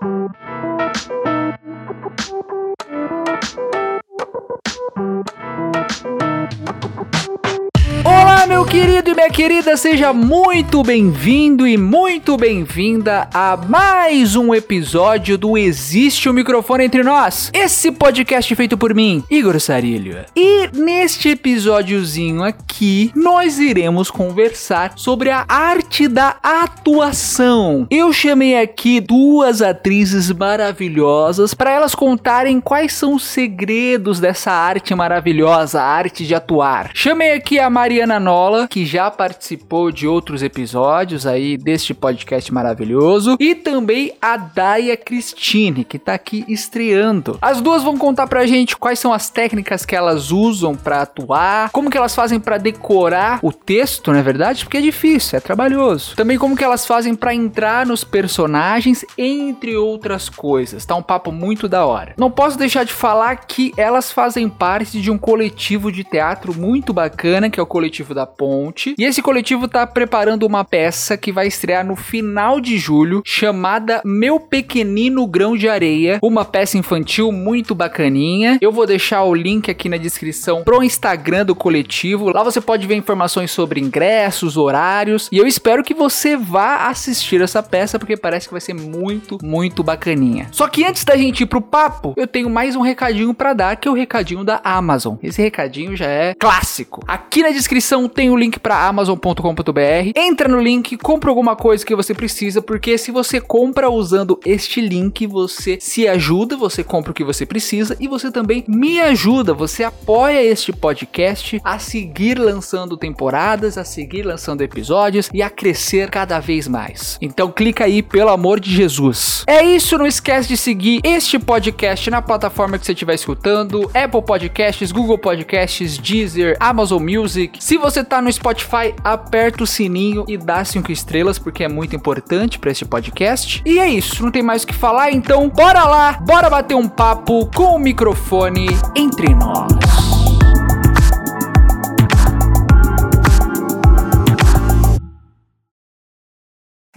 meu querido e minha querida, seja muito bem-vindo e muito bem-vinda a mais um episódio do Existe o um Microfone Entre Nós, esse podcast feito por mim, Igor Sarilho. E neste episódiozinho aqui, nós iremos conversar sobre a arte da atuação. Eu chamei aqui duas atrizes maravilhosas para elas contarem quais são os segredos dessa arte maravilhosa, a arte de atuar. Chamei aqui a Mariana Nova que já participou de outros episódios aí deste podcast maravilhoso, e também a Daya Christine, que tá aqui estreando. As duas vão contar pra gente quais são as técnicas que elas usam para atuar, como que elas fazem para decorar o texto, não é verdade? Porque é difícil, é trabalhoso. Também como que elas fazem para entrar nos personagens, entre outras coisas. Tá um papo muito da hora. Não posso deixar de falar que elas fazem parte de um coletivo de teatro muito bacana, que é o coletivo da Ponte. E esse coletivo tá preparando uma peça que vai estrear no final de julho, chamada Meu Pequenino Grão de Areia, uma peça infantil muito bacaninha. Eu vou deixar o link aqui na descrição pro Instagram do coletivo. Lá você pode ver informações sobre ingressos, horários, e eu espero que você vá assistir essa peça porque parece que vai ser muito, muito bacaninha. Só que antes da gente ir pro papo, eu tenho mais um recadinho para dar, que é o recadinho da Amazon. Esse recadinho já é clássico. Aqui na descrição tem o link para amazon.com.br. Entra no link, compra alguma coisa que você precisa, porque se você compra usando este link, você se ajuda, você compra o que você precisa e você também me ajuda, você apoia este podcast a seguir lançando temporadas, a seguir lançando episódios e a crescer cada vez mais. Então clica aí, pelo amor de Jesus. É isso, não esquece de seguir este podcast na plataforma que você estiver escutando, Apple Podcasts, Google Podcasts, Deezer, Amazon Music. Se você tá no Spotify, aperta o sininho e dá cinco estrelas, porque é muito importante para este podcast. E é isso, não tem mais o que falar, então bora lá, bora bater um papo com o microfone entre nós.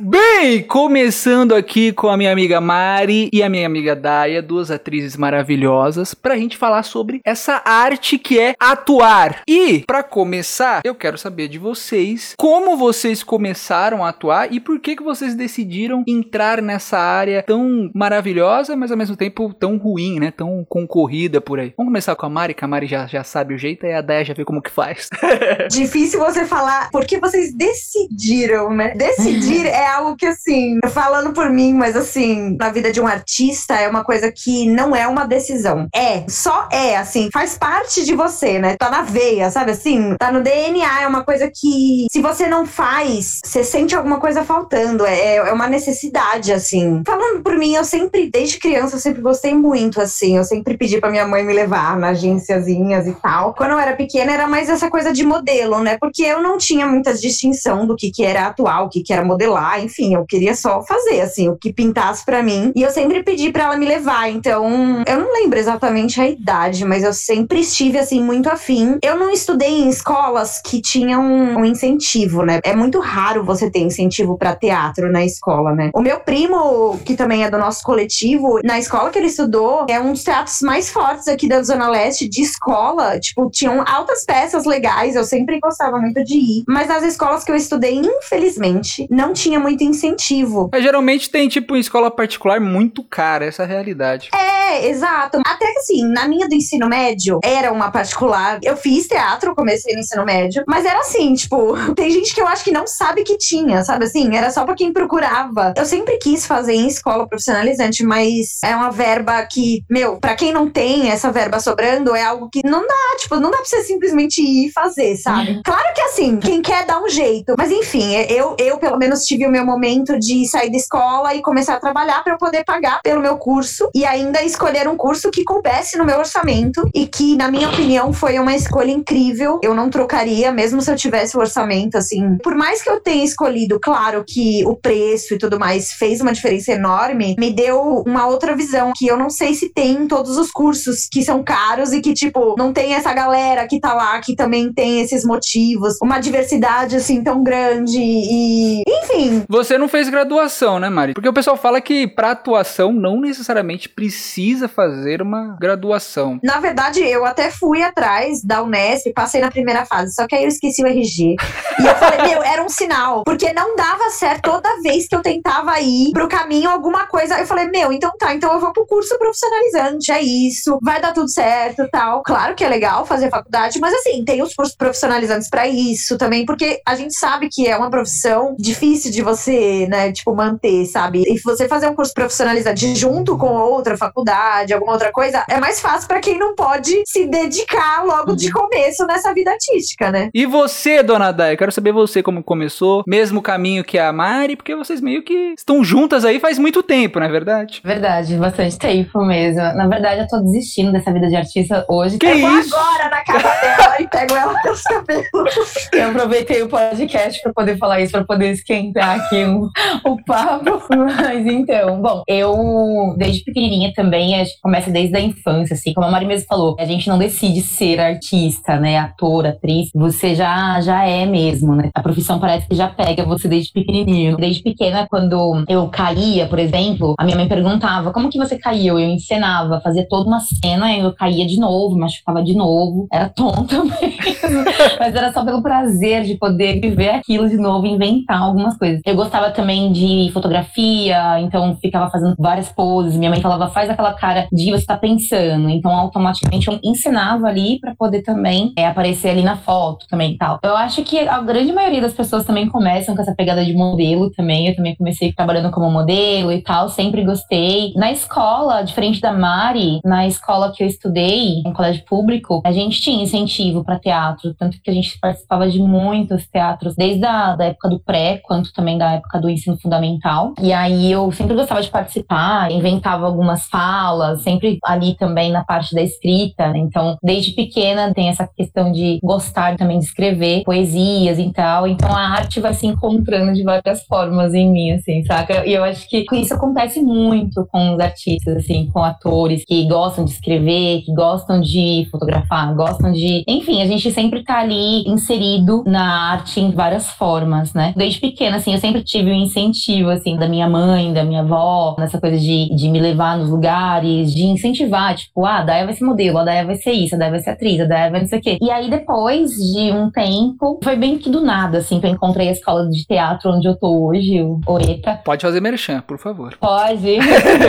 Bem, começando aqui com a minha amiga Mari e a minha amiga Daya, duas atrizes maravilhosas, pra gente falar sobre essa arte que é atuar. E, para começar, eu quero saber de vocês como vocês começaram a atuar e por que que vocês decidiram entrar nessa área tão maravilhosa, mas ao mesmo tempo tão ruim, né? Tão concorrida por aí. Vamos começar com a Mari, que a Mari já, já sabe o jeito e a Daya já vê como que faz. Difícil você falar porque vocês decidiram, né? Decidir é algo que, assim, falando por mim, mas assim, na vida de um artista é uma coisa que não é uma decisão. É, só é, assim, faz parte de você, né? Tá na veia, sabe assim? Tá no DNA, é uma coisa que, se você não faz, você sente alguma coisa faltando. É, é uma necessidade, assim. Falando por mim, eu sempre, desde criança, eu sempre gostei muito, assim. Eu sempre pedi pra minha mãe me levar na agênciazinhas e tal. Quando eu era pequena, era mais essa coisa de modelo, né? Porque eu não tinha muita distinção do que, que era atual, o que, que era modelar, enfim, eu queria só fazer, assim, o que pintasse para mim. E eu sempre pedi para ela me levar, então eu não lembro exatamente a idade, mas eu sempre estive, assim, muito afim. Eu não estudei em escolas que tinham um incentivo, né? É muito raro você ter incentivo para teatro na escola, né? O meu primo, que também é do nosso coletivo, na escola que ele estudou, é um dos teatros mais fortes aqui da Zona Leste de escola. Tipo, tinham altas peças legais, eu sempre gostava muito de ir. Mas nas escolas que eu estudei, infelizmente, não tinha muito incentivo. Mas geralmente tem, tipo, em escola particular muito cara, essa é a realidade. É, exato. Até que assim, na minha do ensino médio, era uma particular. Eu fiz teatro, comecei no ensino médio, mas era assim, tipo, tem gente que eu acho que não sabe que tinha, sabe assim? Era só pra quem procurava. Eu sempre quis fazer em escola profissionalizante, mas é uma verba que, meu, pra quem não tem essa verba sobrando, é algo que não dá, tipo, não dá pra você simplesmente ir fazer, sabe? Uhum. Claro que assim, quem quer dá um jeito. Mas enfim, eu, eu pelo menos tive o meu momento momento de sair da escola e começar a trabalhar para eu poder pagar pelo meu curso e ainda escolher um curso que coubesse no meu orçamento e que, na minha opinião, foi uma escolha incrível. Eu não trocaria, mesmo se eu tivesse o orçamento, assim. Por mais que eu tenha escolhido, claro que o preço e tudo mais fez uma diferença enorme, me deu uma outra visão que eu não sei se tem em todos os cursos que são caros e que, tipo, não tem essa galera que tá lá que também tem esses motivos, uma diversidade assim tão grande e. Enfim. Você não fez graduação, né, Mari? Porque o pessoal fala que para atuação não necessariamente precisa fazer uma graduação. Na verdade, eu até fui atrás da Unesp, passei na primeira fase, só que aí eu esqueci o RG. e eu falei, meu, era um sinal, porque não dava certo toda vez que eu tentava ir pro caminho alguma coisa. Eu falei, meu, então tá, então eu vou pro curso profissionalizante, é isso, vai dar tudo certo, tal. Claro que é legal fazer faculdade, mas assim, tem os cursos profissionalizantes para isso também, porque a gente sabe que é uma profissão difícil de você, né, tipo, manter, sabe? E você fazer um curso profissionalizante junto com outra faculdade, alguma outra coisa, é mais fácil para quem não pode se dedicar logo de uhum. começo nessa vida artística, né? E você, dona Dai, quero saber você como começou, mesmo caminho que a Mari, porque vocês meio que estão juntas aí faz muito tempo, não é verdade? Verdade, bastante tempo mesmo. Na verdade, eu tô desistindo dessa vida de artista hoje. Que eu isso? agora na casa dela e pego ela pelos cabelos. Eu aproveitei o podcast para poder falar isso, para poder esquentar aqui o, o papo. Mas então, bom, eu desde pequenininha também, acho que começa desde a infância, assim, como a Mari mesmo falou, a gente não decide ser artista, né, ator, atriz, você já, já é mesmo, né? A profissão parece que já pega você desde pequenininho. Desde pequena, quando eu caía, por exemplo, a minha mãe perguntava, como que você caiu? Eu encenava, fazia toda uma cena, eu caía de novo, machucava de novo, era tonta mesmo, mas era só pelo prazer de poder viver aquilo de novo, inventar algumas coisas. Eu gostava também de fotografia, então ficava fazendo várias poses. Minha mãe falava, faz aquela cara de você tá pensando. Então, automaticamente eu ensinava ali para poder também é, aparecer ali na foto também e tal. Eu acho que a grande maioria das pessoas também começam com essa pegada de modelo também. Eu também comecei trabalhando como modelo e tal, sempre gostei. Na escola, diferente da Mari, na escola que eu estudei, em colégio público, a gente tinha incentivo para teatro, tanto que a gente participava de muitos teatros, desde a da época do pré, quanto também da época do ensino fundamental. E aí eu sempre gostava de participar, inventava algumas falas, sempre ali também na parte da escrita. Né? Então, desde pequena tem essa questão de gostar também de escrever poesias e tal. Então, a arte vai se encontrando de várias formas em mim, assim, saca? E eu acho que isso acontece muito com os artistas, assim, com atores que gostam de escrever, que gostam de fotografar, gostam de. Enfim, a gente sempre tá ali inserido na arte em várias formas, né? Desde pequena, assim, eu sempre tive um incentivo, assim, da minha mãe, da minha avó, nessa coisa de, de me levar nos lugares, de incentivar, tipo, ah, a Daya vai ser modelo, a Daya vai ser isso, a Daya vai ser atriz, a Daya vai não sei o quê. E aí, depois de um tempo, foi bem que do nada, assim, que eu encontrei a escola de teatro onde eu tô hoje, o OETA. Pode fazer merchan, por favor. Pode.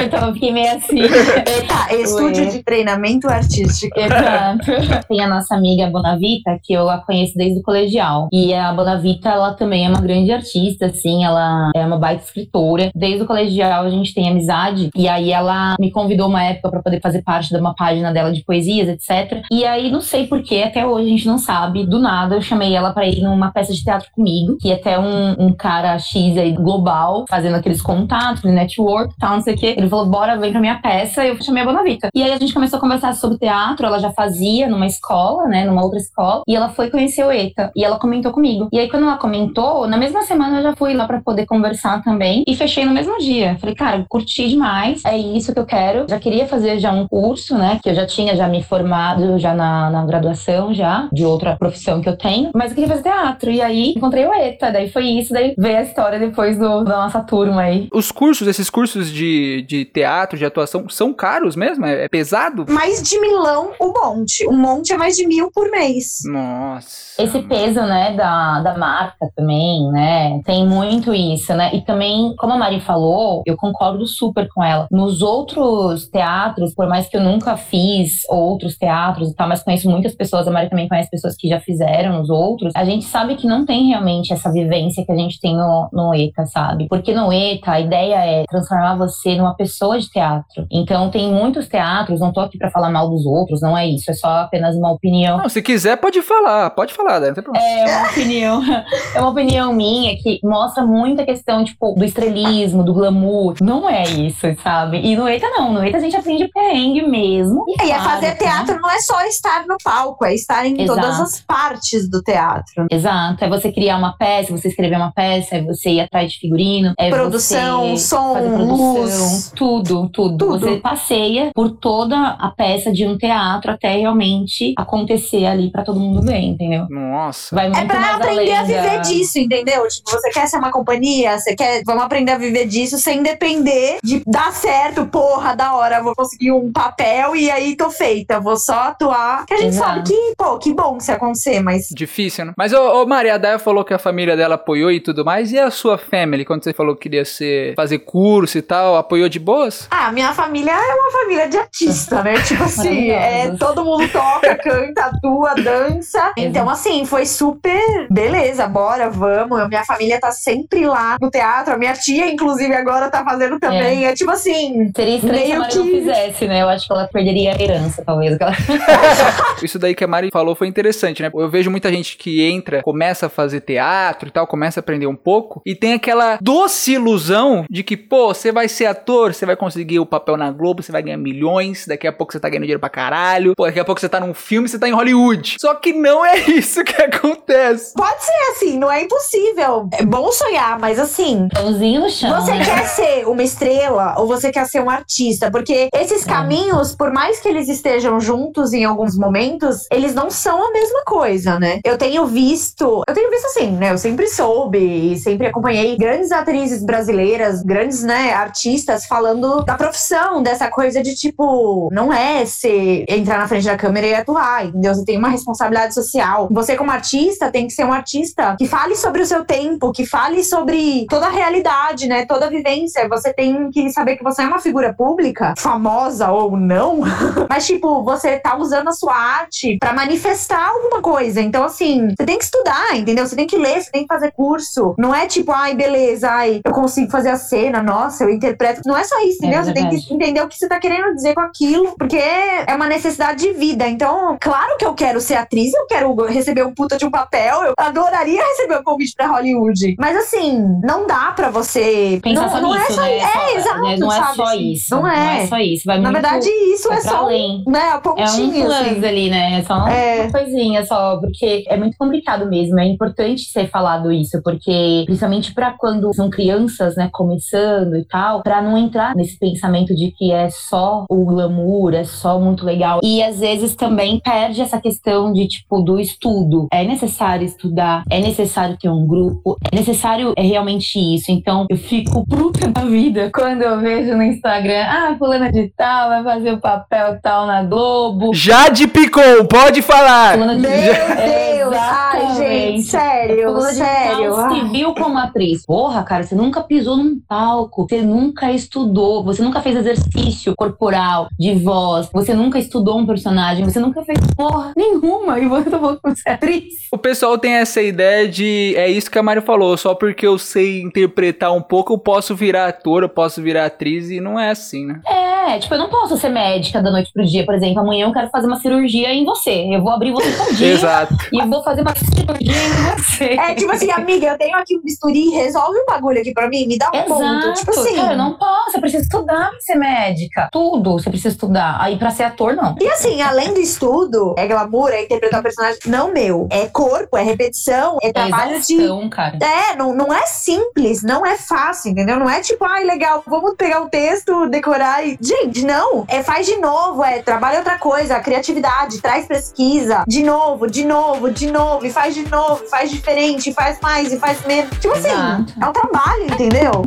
então eu fiquei meio assim. Eita, estúdio de treinamento artístico. Exato. Tem a nossa amiga Bonavita, que eu a conheço desde o colegial. E a Bonavita, ela também é uma grande artista, assim, ela é uma baita escritora. Desde o colegial a gente tem amizade. E aí ela me convidou uma época para poder fazer parte de uma página dela de poesias, etc. E aí não sei porquê, até hoje a gente não sabe. Do nada eu chamei ela para ir numa peça de teatro comigo, que até um, um cara X aí global, fazendo aqueles contatos, network, tal, não sei o quê. Ele falou, bora, vem pra minha peça. E eu chamei a Bonavita. E aí a gente começou a conversar sobre teatro. Ela já fazia numa escola, né, numa outra escola. E ela foi conhecer o ETA. E ela comentou comigo. E aí quando ela comentou, na mesma semana eu já fui lá para poder conversar também. E fechei no mesmo dia. Falei, cara, curti demais. É isso que eu quero. Já queria fazer já um curso, né, que eu já tinha já me formado já na, na graduação já, de outra profissão que eu tenho. Mas eu queria fazer teatro. E aí encontrei o ETA. Daí foi isso. Daí veio a história depois do, da nossa turma aí. Os cursos, esses cursos de, de teatro, de atuação, são caros mesmo? É, é pesado? Mais de milão o monte. Um monte é mais de mil por mês. Nossa. Esse peso, né, da, da marca também, né? Tem muito isso, né? E também, como a Mari falou, eu concordo super com ela. Nos outros teatros, por mais que eu nunca fiz outros teatros e tal, mas conheço muitas pessoas, a Mari também conhece pessoas que já fizeram nos outros, a gente sabe que não tem realmente essa vivência que a gente tem no, no ETA, sabe? Porque no ETA a ideia é transformar você numa pessoa de teatro. Então tem muitos teatros, não tô aqui para falar mal dos outros, não é isso, é só apenas uma opinião. Não, se quiser pode falar, pode falar, não tem problema. É uma opinião, é uma opinião minha que mostra muita questão, tipo, do estrelismo, do glamour. Não é isso, sabe? E no ETA não, no ETA a gente aprende perrengue mesmo. E, é fazer teatro não é só estar no palco, é estar em Exato. todas as partes do teatro. Exato, é você criar uma peça, você escrever uma peça, é você ir atrás de figurino, é produção, som, produção, luz, tudo, tudo, tudo. Você passeia por toda a peça de um teatro até realmente acontecer ali para todo mundo ver, entendeu? Nossa. Vai muito é pra aprender a viver disso, entendeu? Tipo, você quer ser uma companhia companhia? Você quer. Vamos aprender a viver disso sem depender de dar certo, porra, da hora. Vou conseguir um papel e aí tô feita. Vou só atuar. Que a gente Exato. sabe que, pô, que bom se acontecer, mas. Difícil, né? Mas, ô, ô Maria, a Daya falou que a família dela apoiou e tudo mais. E a sua family, quando você falou que queria ser, fazer curso e tal, apoiou de boas? Ah, minha família é uma família de artista, né? Tipo assim, é, todo mundo toca, canta, atua, dança. Então, assim, foi super beleza, bora, vamos. Minha família tá sempre lá no teatro. A minha tia, inclusive, agora tá fazendo também. É, tipo assim. Seria estranho se a Mari não fizesse, né? Eu acho que ela perderia a herança, talvez. ela- Isso daí que a Mari falou foi interessante, né? Eu vejo muita gente que entra, começa a fazer teatro e tal, começa a aprender um pouco, e tem aquela doce ilusão de que, pô, você vai ser ator, você vai conseguir o papel na Globo, você vai ganhar milhões, daqui a pouco você tá ganhando dinheiro pra caralho, pô, daqui a pouco você tá num filme, você tá em Hollywood. Só que não é isso que acontece. Pode ser assim, não é impossível. É bom sonhar, mas assim. Pãozinho no chão. Você né? quer ser uma estrela ou você quer ser um artista? Porque esses caminhos, por mais que eles estejam juntos em alguns momentos, eles não são a mesma coisa, né? Eu tenho visto, eu tenho visto assim, né? Eu sempre soube e sempre acompanhei grandes atrizes brasileiras, grandes, né, artistas falando da profissão, dessa coisa de tipo, não é ser entrar na frente da câmera e atuar, entendeu? Você tem uma responsabilidade social. Você como artista tem que ser um artista que fale sobre o seu tempo, que fale sobre toda a realidade, né? Toda a vivência. Você tem que saber que você é uma figura pública, famosa ou não, mas tipo, você tá usando a sua arte pra manifestar alguma coisa. Então assim, você tem que estudar, entendeu? Você tem que ler, você tem que fazer curso. Não é tipo, ai, beleza, ai, eu consigo fazer a cena, nossa, eu interpreto. Não é só isso, entendeu? É você tem que entender o que você tá querendo dizer com aquilo, porque é uma necessidade de vida. Então, claro que eu quero ser atriz, eu quero receber um puta de um papel, eu adoraria receber um convite pra Hollywood. Mas assim, não dá pra você. Pensar não, só não nisso, é só né? É, Só- exato. né? Não é sabe, só isso. Não é. Só isso. Vai Na muito, verdade, isso é só além. né, a É um pontinha, plus assim. ali, né? É só É. uma coisinha só, porque é muito complicado mesmo. É importante ser falado isso, porque principalmente pra quando são crianças, né, começando e tal, pra não entrar nesse pensamento de que é só o glamour, é só muito legal. E às vezes também perde essa questão de tipo do estudo. É necessário estudar, é necessário ter um grupo, é necessário é realmente isso. Então eu fico puta da vida quando eu vejo no Instagram, ah, fulana de tal vai fazer o papel tal na Globo. Jade Picon, pode falar! Fulana de Meu Deus! Ai, gente, sério, Fulana sério. tal se Ai. viu como atriz. Porra, cara, você nunca pisou num palco, você nunca estudou, você nunca fez exercício corporal, de voz, você nunca estudou um personagem, você nunca fez porra nenhuma e você falando que você é atriz. O pessoal tem essa ideia de. É isso que a Mari falou. Só porque eu sei interpretar um pouco, eu posso virar ator, eu posso virar atriz, e não é assim, né? June. And É, tipo, eu não posso ser médica da noite pro dia, por exemplo. Amanhã eu quero fazer uma cirurgia em você. Eu vou abrir você todinha Exato. e eu vou fazer uma cirurgia em você. É tipo assim, amiga, eu tenho aqui um bisturi, resolve um bagulho aqui pra mim, me dá um Exato. ponto. Tipo assim. Cara, eu não posso, eu preciso estudar pra ser médica. Tudo você precisa estudar. Aí pra ser ator, não. E assim, além do estudo, é glamour, é interpretar o personagem. Não meu. É corpo, é repetição, é É trabalho de. exaustão, cara. É, não, não é simples, não é fácil, entendeu? Não é tipo, ai, legal, vamos pegar o texto, decorar e. Gente, não. É faz de novo, é trabalha outra coisa, criatividade, traz pesquisa, de novo, de novo, de novo, e faz de novo, faz diferente, faz mais e faz menos. Tipo assim, Exato. é um trabalho, entendeu?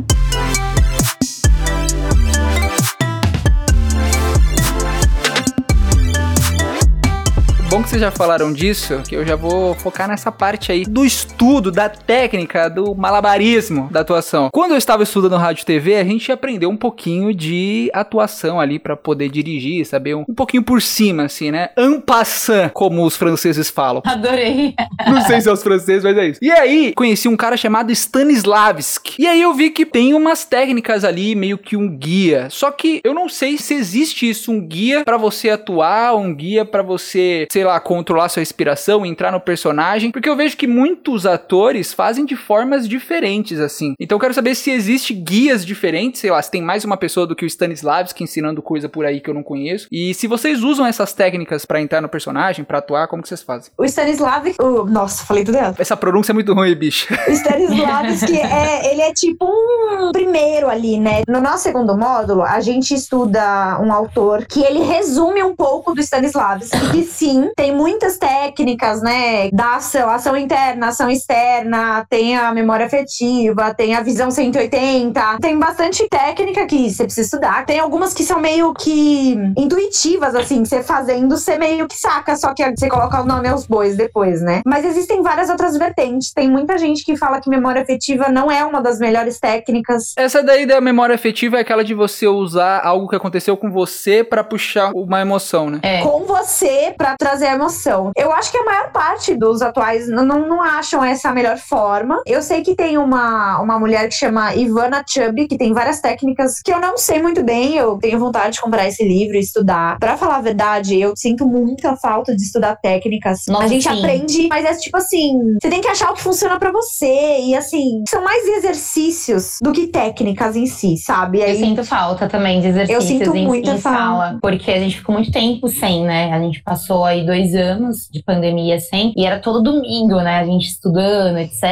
Bom que vocês já falaram disso, que eu já vou focar nessa parte aí do estudo, da técnica, do malabarismo da atuação. Quando eu estava estudando rádio e TV, a gente aprendeu um pouquinho de atuação ali pra poder dirigir, saber um, um pouquinho por cima, assim, né? En passant, como os franceses falam. Adorei. Não sei se é os franceses, mas é isso. E aí, conheci um cara chamado Stanislavski. E aí eu vi que tem umas técnicas ali, meio que um guia. Só que eu não sei se existe isso, um guia pra você atuar, um guia pra você, sei lá, controlar sua respiração, entrar no personagem. Porque eu vejo que muitos atores fazem de formas diferentes, assim. Então eu quero saber se existe guias diferentes, sei lá, se tem mais uma pessoa do que o Stanislavski ensinando coisa por aí que eu não conheço. E se vocês usam essas técnicas pra entrar no personagem, pra atuar, como que vocês fazem? O Stanislav. o- nossa, falei tudo errado. Essa pronúncia é muito ruim, bicho. O Stanislavski é, ele é tipo um primeiro ali, né? No nosso segundo módulo, a gente estuda um autor que ele resume um pouco do Stanislavski, que sim, Tem muitas técnicas, né? Da ação, ação interna, ação externa, tem a memória afetiva, tem a visão 180. Tem bastante técnica que você precisa estudar. Tem algumas que são meio que intuitivas, assim, você fazendo, você meio que saca, só que você coloca o nome aos bois depois, né? Mas existem várias outras vertentes. Tem muita gente que fala que memória afetiva não é uma das melhores técnicas. Essa daí da memória afetiva é aquela de você usar algo que aconteceu com você para puxar uma emoção, né? É. Com você para trazer a emoção. Eu acho que a maior parte dos atuais não, não, acham essa a melhor forma. Eu sei que tem uma, uma mulher que chama Ivana Chubby, que tem várias técnicas que eu não sei muito bem. Eu tenho vontade de comprar esse livro e estudar. Para falar a verdade, eu sinto muita falta de estudar técnicas. Nossa, a gente sim. aprende, mas é tipo assim, você tem que achar o que funciona para você. E assim, são mais exercícios do que técnicas em si, sabe? Aí, eu sinto falta também de exercícios eu sinto em, muita em sala. Porque a gente ficou muito tempo sem, né? A gente passou aí dois anos de pandemia sem. E era todo domingo, né? A gente estudando, etc.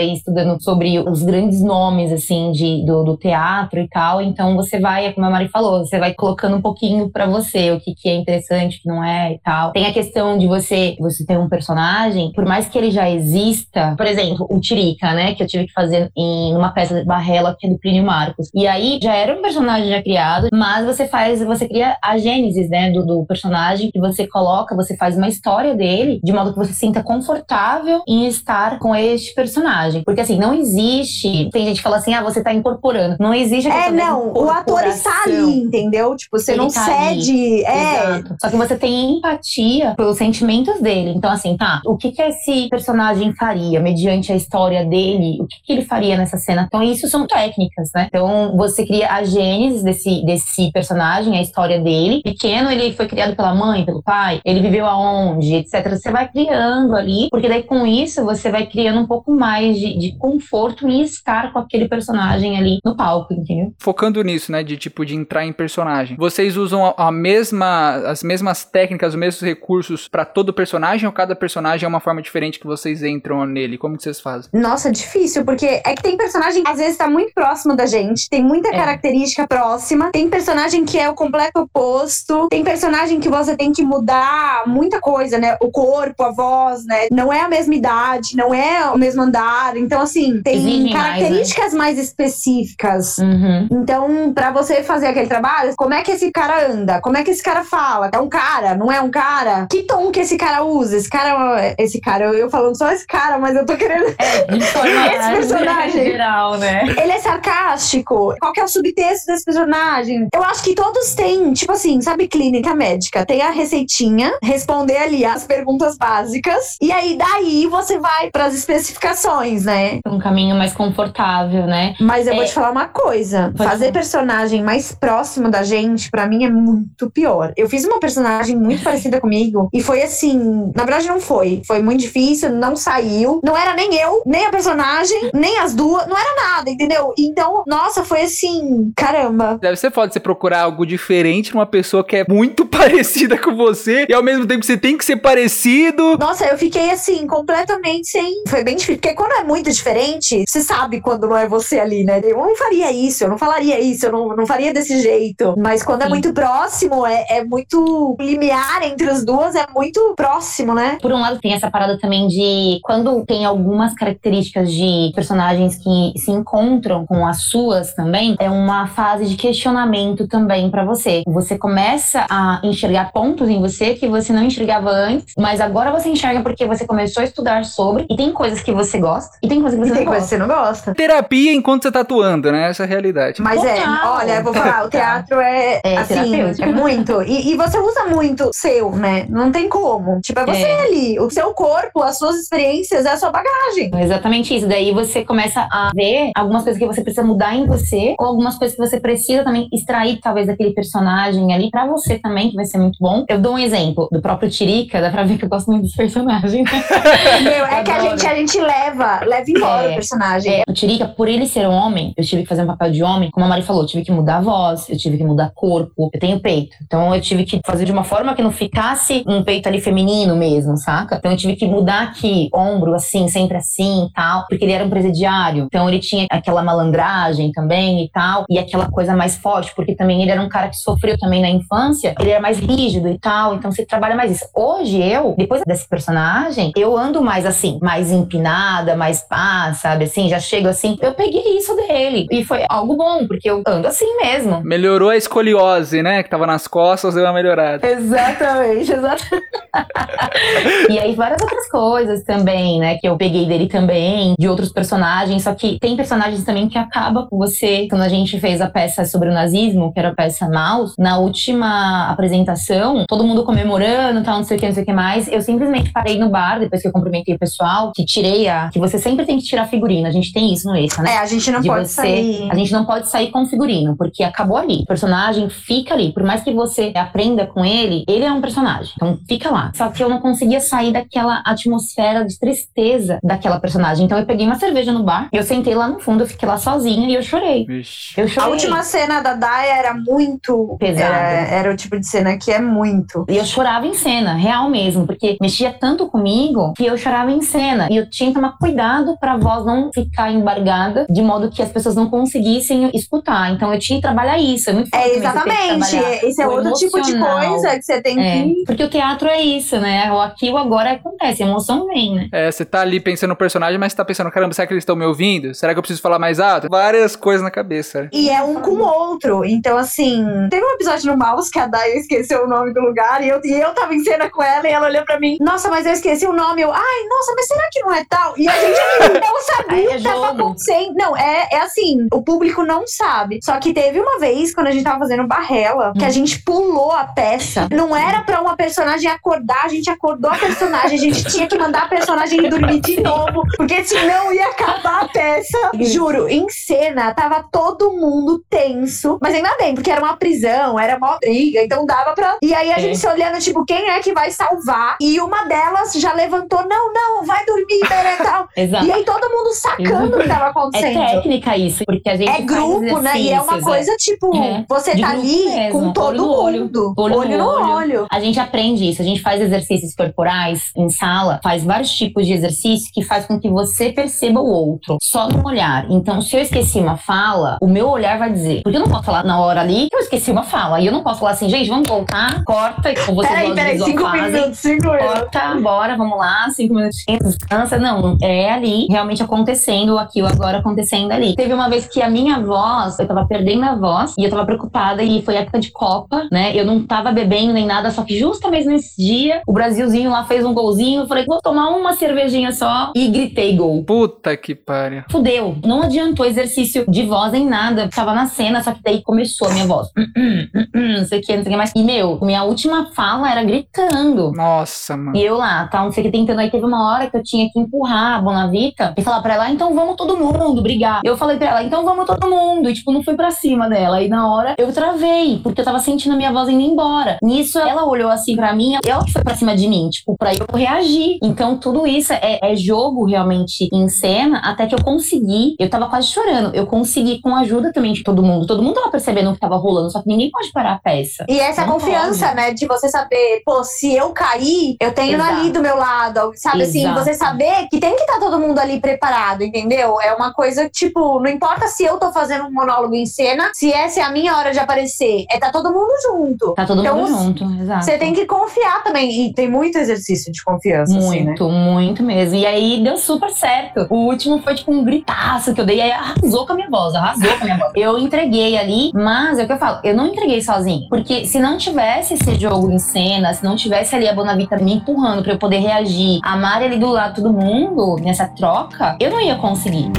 E estudando sobre os grandes nomes, assim, de, do, do teatro e tal. Então você vai, como a Mari falou, você vai colocando um pouquinho para você o que, que é interessante, o que não é e tal. Tem a questão de você, você ter um personagem, por mais que ele já exista, por exemplo, o Tirica, né? Que eu tive que fazer em uma peça de Barrela, que é do Plínio Marcos. E aí já era um personagem já criado, mas você faz, você cria a gênesis, né, do, do personagem que você coloca, você faz uma história dele, de modo que você se sinta confortável em estar com este personagem. Porque assim, não existe. Tem gente que fala assim, ah, você tá incorporando. Não existe É, não, o ator está ali, entendeu? Tipo, você Ele não tá cede. Ali. É. Exato. Só que você tem empatia pelos sentimentos dele. Então, assim, tá, o que que esse personagem faria mediante a história dele? O que que ele faria nessa cena? Então, isso são técnicas, né? Então, você cria a gênese desse, desse personagem, a história dele. Pequeno, ele foi criado pela mãe, pelo pai, ele viveu aonde, etc. Você vai criando ali, porque daí com isso você vai criando um pouco mais de, de conforto em estar com aquele personagem ali no palco, entendeu? Focando nisso, né, de tipo de entrar em personagem. Vocês usam a, a mesma, as mesmas técnicas, os mesmos recursos para todo personagem ou cada personagem é uma forma diferente que vocês entram nele? Como que vocês fazem? Nossa, difícil, porque é que tem personagem que às vezes tá muito próximo da gente, tem muita é. característica próxima, tem personagem que é o completo oposto, tem personagem que você tem que mudar muita coisa, né? O corpo, a voz, né? Não é a mesma idade, não é o mesmo andar. Então, assim, tem Exige características mais, né? mais específicas. Uhum. Então, para você fazer aquele trabalho, como é que esse cara anda? Como é que esse cara fala? É um cara? Não é um cara? Que tom que esse cara usa? Esse cara, esse cara, eu, falando só esse cara, mas eu tô querendo. É, esse personagem. Geral, né? Ele é sarcástico. Qual que é o subtexto desse personagem? Eu acho que todos têm, tipo assim, sabe, clínica médica? Tem a receitinha, responder ali as perguntas básicas, e aí daí você vai para as especificações, né? Um caminho mais confortável, né? Mas eu é... vou te falar uma coisa: Pode fazer ser. personagem mais próximo da gente, para mim, é muito pior. Eu fiz uma personagem muito parecida comigo, e foi assim. Na verdade, não foi. Foi muito difícil, não saiu. Não era nem eu, nem a personagem, nem as duas, não era nada, entendeu? Então, nossa, foi assim, caramba. Deve ser foda você procurar algo diferente numa pessoa que é muito parecida com você e ao mesmo tempo você tem que ser parecido. Nossa, eu fiquei assim, completamente sem. Foi bem difícil. Porque quando é muito diferente, você sabe quando não é você ali, né? Eu não faria isso, eu não falaria isso, eu não, não faria desse jeito. Mas quando é Sim. é muito próximo, é, é muito limiar entre as duas, é muito próximo, né? Por um lado, tem essa parada também de quando tem algumas características de personagens que se encontram com as suas também, é uma fase de questionamento também para você. Você começa a enxergar pontos em você que você não enxergava antes, mas agora você enxerga porque você começou a estudar sobre e tem coisas que você gosta e tem coisas que você tem não coisas que você não gosta. Terapia enquanto você tá atuando, né? Essa é a realidade. Mas é, Total. é, olha, vou falar, o teatro é, é assim, é muito. E, e, você usa muito seu, né? Não tem como. Tipo, é você é. ali. O seu corpo, as suas experiências, é a sua bagagem. Exatamente isso. Daí você começa a ver algumas coisas que você precisa mudar em você, ou algumas coisas que você precisa também extrair, talvez, daquele personagem ali para você também, que vai ser muito bom. Eu dou um exemplo do próprio Tirica, dá pra ver que eu gosto muito dos personagens. Meu, é que a gente, a gente leva, leva embora é, o personagem. É, o Tirica, por ele ser um homem, eu tive que fazer um papel de homem. Como a Mari falou, eu tive que mudar a voz, eu tive que mudar corpo, eu tenho peito. Então eu tive que fazer de uma forma que não ficasse um peito ali feminino mesmo, saca? Então eu tive que mudar aqui, ombro assim, sempre assim e tal, porque ele era um presidiário. Então ele tinha aquela malandragem também e tal, e aquela coisa mais forte, porque também ele era um cara que sofreu também na infância, ele era mais rígido e tal, então você trabalha mais Mas hoje eu, depois desse personagem, eu ando mais assim, mais empinada, mais pá, sabe? Assim, já chego assim. Eu peguei isso dele. E foi algo bom, porque eu ando assim mesmo. Melhorou a escoliose, né? Que tava nas costas, deu uma melhorada. Exatamente, exatamente. e aí várias outras coisas também, né? Que eu peguei dele também, de outros personagens. Só que tem personagens também que acaba com você. Quando a gente fez a peça sobre o nazismo, que era a peça Maus, na última apresentação, todo mundo comemorando, tal, não sei o que, não sei o que mais. Eu simplesmente parei no bar, depois que eu cumprimentei o pessoal, que tirei a. Que você sempre tem que tirar figurino. A gente tem isso no Extra, né? É, a gente não de pode você, sair. A gente não pode sair com figurino, porque acabou ali. O personagem fica ali. Por mais que você aprenda com ele, ele é um personagem. Então fica lá. Só que eu não conseguia sair daquela atmosfera de tristeza daquela personagem. Então eu peguei uma cerveja no bar, eu sentei lá no fundo, eu fiquei lá sozinha e eu chorei. Vixe. Eu chorei. A última cena da Daya era muito Pesada. Era, era o tipo de cena que é muito. E eu chorava em cena, real mesmo, porque mexia tanto comigo que eu chorava em cena. E eu tinha que tomar cuidado pra voz não ficar embargada, de modo que as pessoas não conseguissem escutar. Então eu tinha que trabalhar isso. É muito forte É exatamente. Esse é o outro tipo de coisa que você tem É, que. porque o teatro é isso, né? O aqui o agora acontece, a emoção vem, né? É, você tá ali pensando no personagem, mas você tá pensando, caramba, será que eles estão me ouvindo? Será que eu preciso falar mais alto? Várias coisas na cabeça. E é um com o outro. Então, assim, teve um episódio no Mouse que a Daya esqueceu o nome do lugar e eu, e eu tava em cena com ela e ela olhou pra mim. Nossa, mas eu esqueci o nome. Eu, ai, nossa, mas será que não é tal? E a gente não sabia Aí o é que tava acontecendo. Não, é, é assim, o público não sabe. Só que teve uma vez, quando a gente tava fazendo Barrela, que a gente pulou a peça. Não era pra uma personagem acordar, a gente acordou a personagem. A gente tinha que mandar a personagem ir dormir de novo, porque senão ia acabar a peça. Juro, em cena, tava todo mundo tenso. Mas ainda bem, porque era uma prisão, era uma briga, então dava pra. E aí a É. gente se olhando, tipo, quem é que vai salvar? E uma delas já levantou: não, não, vai dormir, né, tal. Exato. E aí todo mundo sacando o que tava É acontecendo. técnica isso, porque a gente É grupo, né? E é uma exercícios, coisa, tipo, É. você De tá ali mesmo, com todo olho no olho, mundo. olho no olho. olho. A gente aprende isso, a gente faz exercícios corporais em sala, faz vários tipos de exercícios que faz com que você perceba o outro, só no olhar. Então, se eu esqueci uma fala, o meu olhar vai dizer. Porque eu não posso falar na hora ali que eu esqueci uma fala. E eu não posso falar assim, gente, vamos voltar, corta, e como vocês Peraí, peraí, cinco fazem. minutos, cinco minutos. Corta, bora, vamos lá, cinco minutinhos, descansa. Não, é ali, realmente acontecendo aqui, o agora acontecendo ali. Teve uma vez que a minha voz, eu tava perdendo a voz e eu tava preocupada e foi época de Copa, né? Eu não tava bebendo nem nada, só que justamente nesse dia, o Brasilzinho lá fez um golzinho, eu falei, vou tomar uma cervejinha só e gritei gol. Puta que pariu. Fudeu, não adiantou exercício de voz nem nada. Tava na cena, só que daí começou a minha voz. Não sei o que, não sei o que mais. E, meu, minha última fala era gritando. Nossa, mano. E eu lá, tá, não sei o que, tentando. Aí teve uma hora que eu tinha que empurrar a Bonavita e falar pra ela, então vamos todo mundo brigar. Eu falei pra ela, então vamos todo mundo. E, tipo, não fui pra cima dela. E na hora eu travei, porque eu tava sentindo a minha voz indo embora. Nisso, ela olhou assim pra mim, ela que foi pra cima de mim, tipo, pra eu reagir. Então, tudo isso é, é jogo realmente em cena, até que eu consegui. Eu tava quase chorando. Eu consegui com a ajuda também de todo mundo. Todo mundo tava percebendo o que tava rolando, só que ninguém pode parar a peça. E essa Não confiança, pode. né? De você saber, pô, se eu cair, eu tenho Exato. ali do meu lado. Sabe assim, Exato. você saber que tem que estar todo mundo ali preparado, entendeu? É uma coisa, tipo, não importa se eu tô fazendo um monólogo em cena, se essa é a minha hora de aparecer, é tá todo mundo junto. Tá todo Então, mundo junto, exato. Você tem que confiar também. E tem muito exercício de confiança, assim, né? Muito, muito mesmo. E aí deu super certo. O último foi tipo um gritaço que eu dei, aí arrasou com a minha voz, arrasou com a minha voz. Eu entreguei ali, mas é o que eu falo, eu não entreguei sozinho. Porque se não tivesse esse jogo em cena, se não tivesse ali a Bonavita me empurrando pra eu poder reagir, a Mari ali do lado, todo mundo, nessa troca, eu não ia conseguir.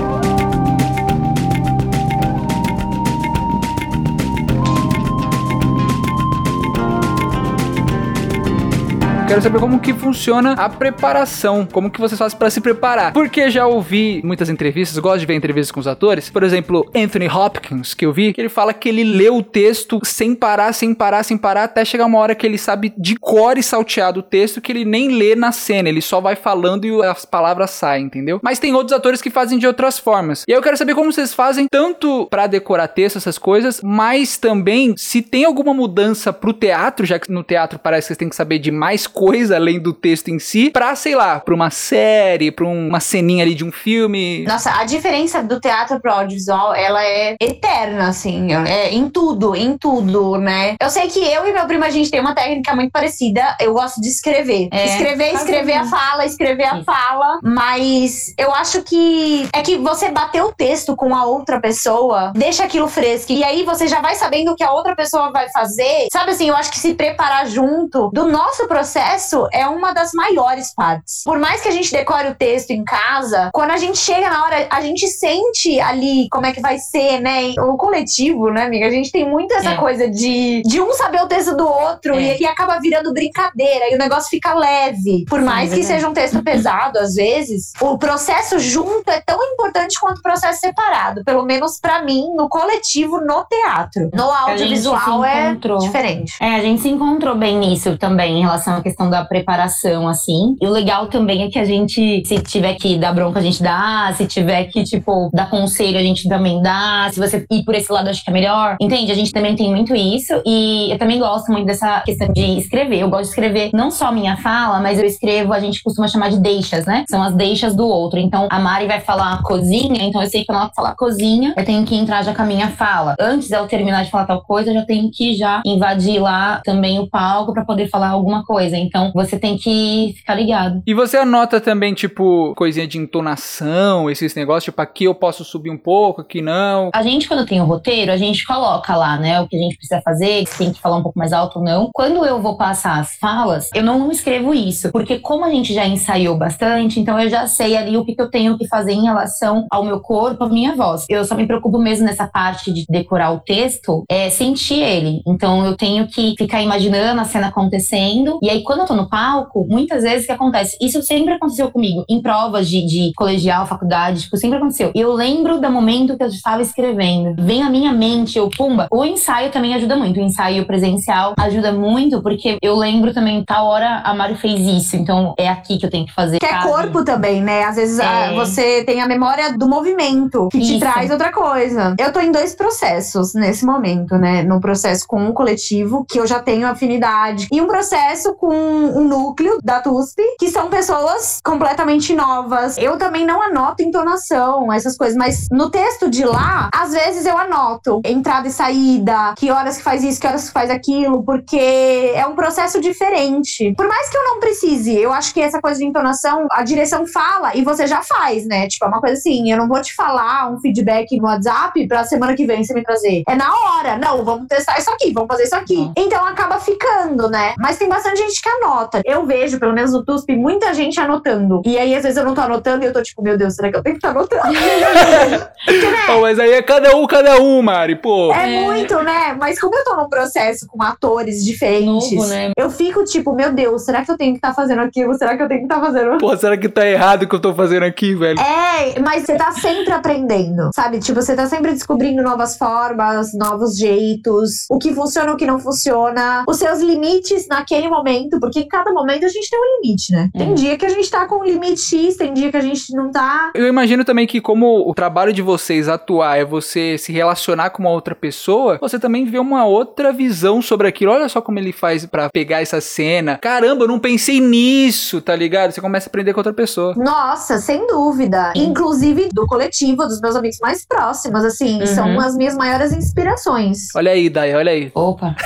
Quero saber como que funciona a preparação, como que vocês fazem pra se preparar. Porque já ouvi muitas entrevistas, gosto de ver entrevistas com os atores. Por exemplo, Anthony Hopkins, que eu vi, que ele fala que ele lê o texto sem parar, sem parar, sem parar, até chegar uma hora que ele sabe de cor e salteado o texto que ele nem lê na cena, ele só vai falando e as palavras saem, entendeu? Mas tem outros atores que fazem de outras formas. E aí eu quero saber como vocês fazem tanto pra decorar texto, essas coisas, mas também se tem alguma mudança pro teatro, já que no teatro parece que vocês têm que saber de mais coisa além do texto em si pra, sei lá, pra uma série, pra uma ceninha ali de um filme. Nossa, a diferença do teatro pro audiovisual, ela é eterna, assim, é em tudo, em tudo, né? Eu sei que eu e meu primo, a gente tem uma técnica muito parecida, eu gosto de escrever. É, escrever, escrever a fala, escrever a fala, mas eu acho que é que você bater o texto com a outra pessoa, deixa aquilo fresco, e aí você já vai sabendo o que a outra pessoa vai fazer. Sabe assim, eu acho que se preparar junto do nosso processo é uma das maiores partes. Por mais que a gente decore o texto em casa, quando a gente chega na hora, a gente sente ali como é que vai ser, né? O coletivo, né, amiga? A gente tem muito essa é. coisa de, de um saber o texto do outro é. e, e, acaba virando brincadeira e o negócio fica leve. Por Sim, mais que seja um texto pesado, às vezes, o processo junto é tão importante quanto o processo separado. Pelo menos para mim, no coletivo, no teatro. No audiovisual é diferente. É, a gente se encontrou bem nisso também, em relação à questão da preparação, assim. E o legal também é que a gente, se tiver que dar bronca, a gente dá. Se tiver que, tipo, dar conselho, a gente também dá. Se você ir por esse lado, acho que é melhor. Entende? A gente também tem muito isso. E eu também gosto muito dessa questão de escrever. Eu gosto de escrever não só minha fala, mas eu escrevo, a gente costuma chamar de deixas, né? São as deixas do outro. Então, a Mari vai falar cozinha, então eu sei que quando ela falar cozinha, eu tenho que entrar já com a minha fala. Antes dela terminar de falar tal coisa, eu já tenho que já invadir lá também o palco para poder falar alguma coisa. Então, você tem que ficar ligado. E você anota também, tipo, coisinha de entonação, esses negócios, tipo, aqui eu posso subir um pouco, aqui não. A gente, quando tem o roteiro, a gente coloca lá, né, o que a gente precisa fazer, se tem que falar um pouco mais alto ou não. Quando eu vou passar as falas, eu não escrevo isso, porque como a gente já ensaiou bastante, então eu já sei ali o que, que eu tenho que fazer em relação ao meu corpo, à minha voz. Eu só me preocupo mesmo nessa parte de decorar o texto, é sentir ele. Então eu tenho que ficar imaginando a cena acontecendo. E aí, quando eu tô no palco, muitas vezes o que acontece? Isso sempre aconteceu comigo, em provas de, de colegial, faculdade, tipo, sempre aconteceu. Eu lembro do momento que eu estava escrevendo. Vem à minha mente, eu, pumba. O ensaio também ajuda muito. O ensaio presencial ajuda muito, porque eu lembro também, tal hora a Mari fez isso, então é aqui que eu tenho que fazer. Que é corpo também, né? Às vezes é. você tem a memória do movimento, que isso. te traz outra coisa. Eu tô em dois processos nesse momento, né? No processo com um coletivo, que eu já tenho afinidade, e um processo com um núcleo da TUSP, que são pessoas completamente novas. Eu também não anoto entonação, essas coisas, mas no texto de lá, às vezes eu anoto entrada e saída, que horas que faz isso, que horas que faz aquilo, porque é um processo diferente. Por mais que eu não precise, eu acho que essa coisa de entonação, a direção fala e você já faz, né? Tipo, é uma coisa assim, eu não vou te falar um feedback no WhatsApp pra semana que vem você me trazer. É na hora, não, vamos testar isso aqui, vamos fazer isso aqui. Uhum. Então acaba ficando, né? Mas tem bastante gente que anota. Eu vejo, pelo menos no TUSP, muita gente anotando. E aí, às vezes, eu não tô anotando e eu tô tipo, meu Deus, será que eu tenho que estar tá anotando? Porque, né? mas aí é cada um, cada um, Mari, pô. É, é, muito, né? Mas como eu tô num processo com atores diferentes, Novo, né? eu fico tipo, meu Deus, será que eu tenho que estar tá fazendo aquilo? Será que eu tenho que estar tá fazendo? Pô, será que tá errado o que eu tô fazendo aqui, velho? É, mas você tá sempre aprendendo, sabe? Tipo, você tá sempre descobrindo novas formas, novos jeitos, o que funciona, o que não funciona, os seus limites naquele momento, porque em cada momento a gente tem um limite, né? Tem uhum. dia que a gente tá com um limite X, tem dia que a gente não tá. Eu imagino também que, como o trabalho de vocês atuar é você se relacionar com uma outra pessoa, você também vê uma outra visão sobre aquilo. Olha só como ele faz para pegar essa cena. Caramba, eu não pensei nisso, tá ligado? Você começa a aprender com outra pessoa. Nossa, sem dúvida. Inclusive do coletivo, dos meus amigos mais próximos, assim, uhum. são as minhas maiores inspirações. Olha aí, Dai, olha aí. Opa.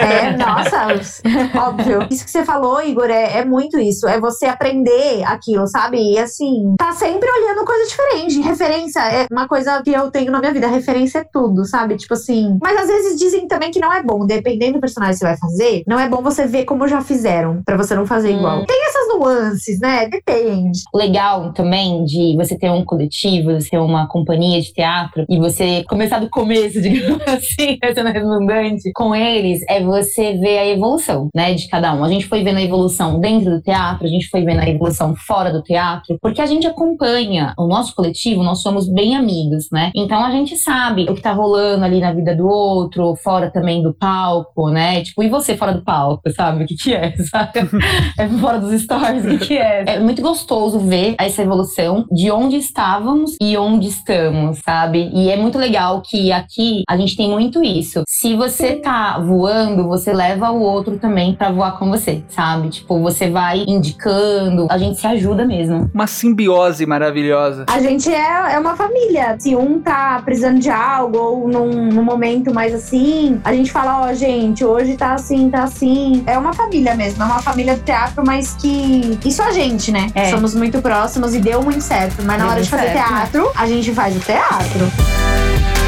É, nossa, óbvio. Isso que você falou, Igor, é, é muito isso. É você aprender aquilo, sabe? E assim, tá sempre olhando coisa diferente. Referência é uma coisa que eu tenho na minha vida. Referência é tudo, sabe? Tipo assim. Mas às vezes dizem também que não é bom. Dependendo do personagem que você vai fazer, não é bom você ver como já fizeram, para você não fazer hum. igual. Tem essas nuances, né? Depende. Legal também de você ter um coletivo, você ter uma companhia de teatro e você começar do começo, digamos assim, sendo redundante, com eles, é você ver a evolução, né, de cada um. A gente foi vendo a evolução dentro do teatro, a gente foi vendo a evolução fora do teatro, porque a gente acompanha o nosso coletivo, nós somos bem amigos, né? Então a gente sabe o que tá rolando ali na vida do outro, fora também do palco, né? Tipo, e você fora do palco, sabe? O que que é, sabe? é fora dos stories o que é? É muito gostoso ver essa evolução de onde estávamos e onde estamos, sabe? E é muito legal que aqui a gente tem muito isso. Se você tá voando, você leva o outro também para voar com você, sabe? Tipo, você vai indicando, a gente se ajuda mesmo. Uma simbiose maravilhosa. A gente é, é uma família. Se um tá precisando de algo ou num, num momento mais assim, a gente fala, ó, oh, gente, hoje tá assim, tá assim. É uma família mesmo, é uma família do teatro, mas que. Isso a gente, né? É. Somos muito próximos e deu muito certo. Mas na deu hora de fazer certo, teatro, né? a gente faz o teatro.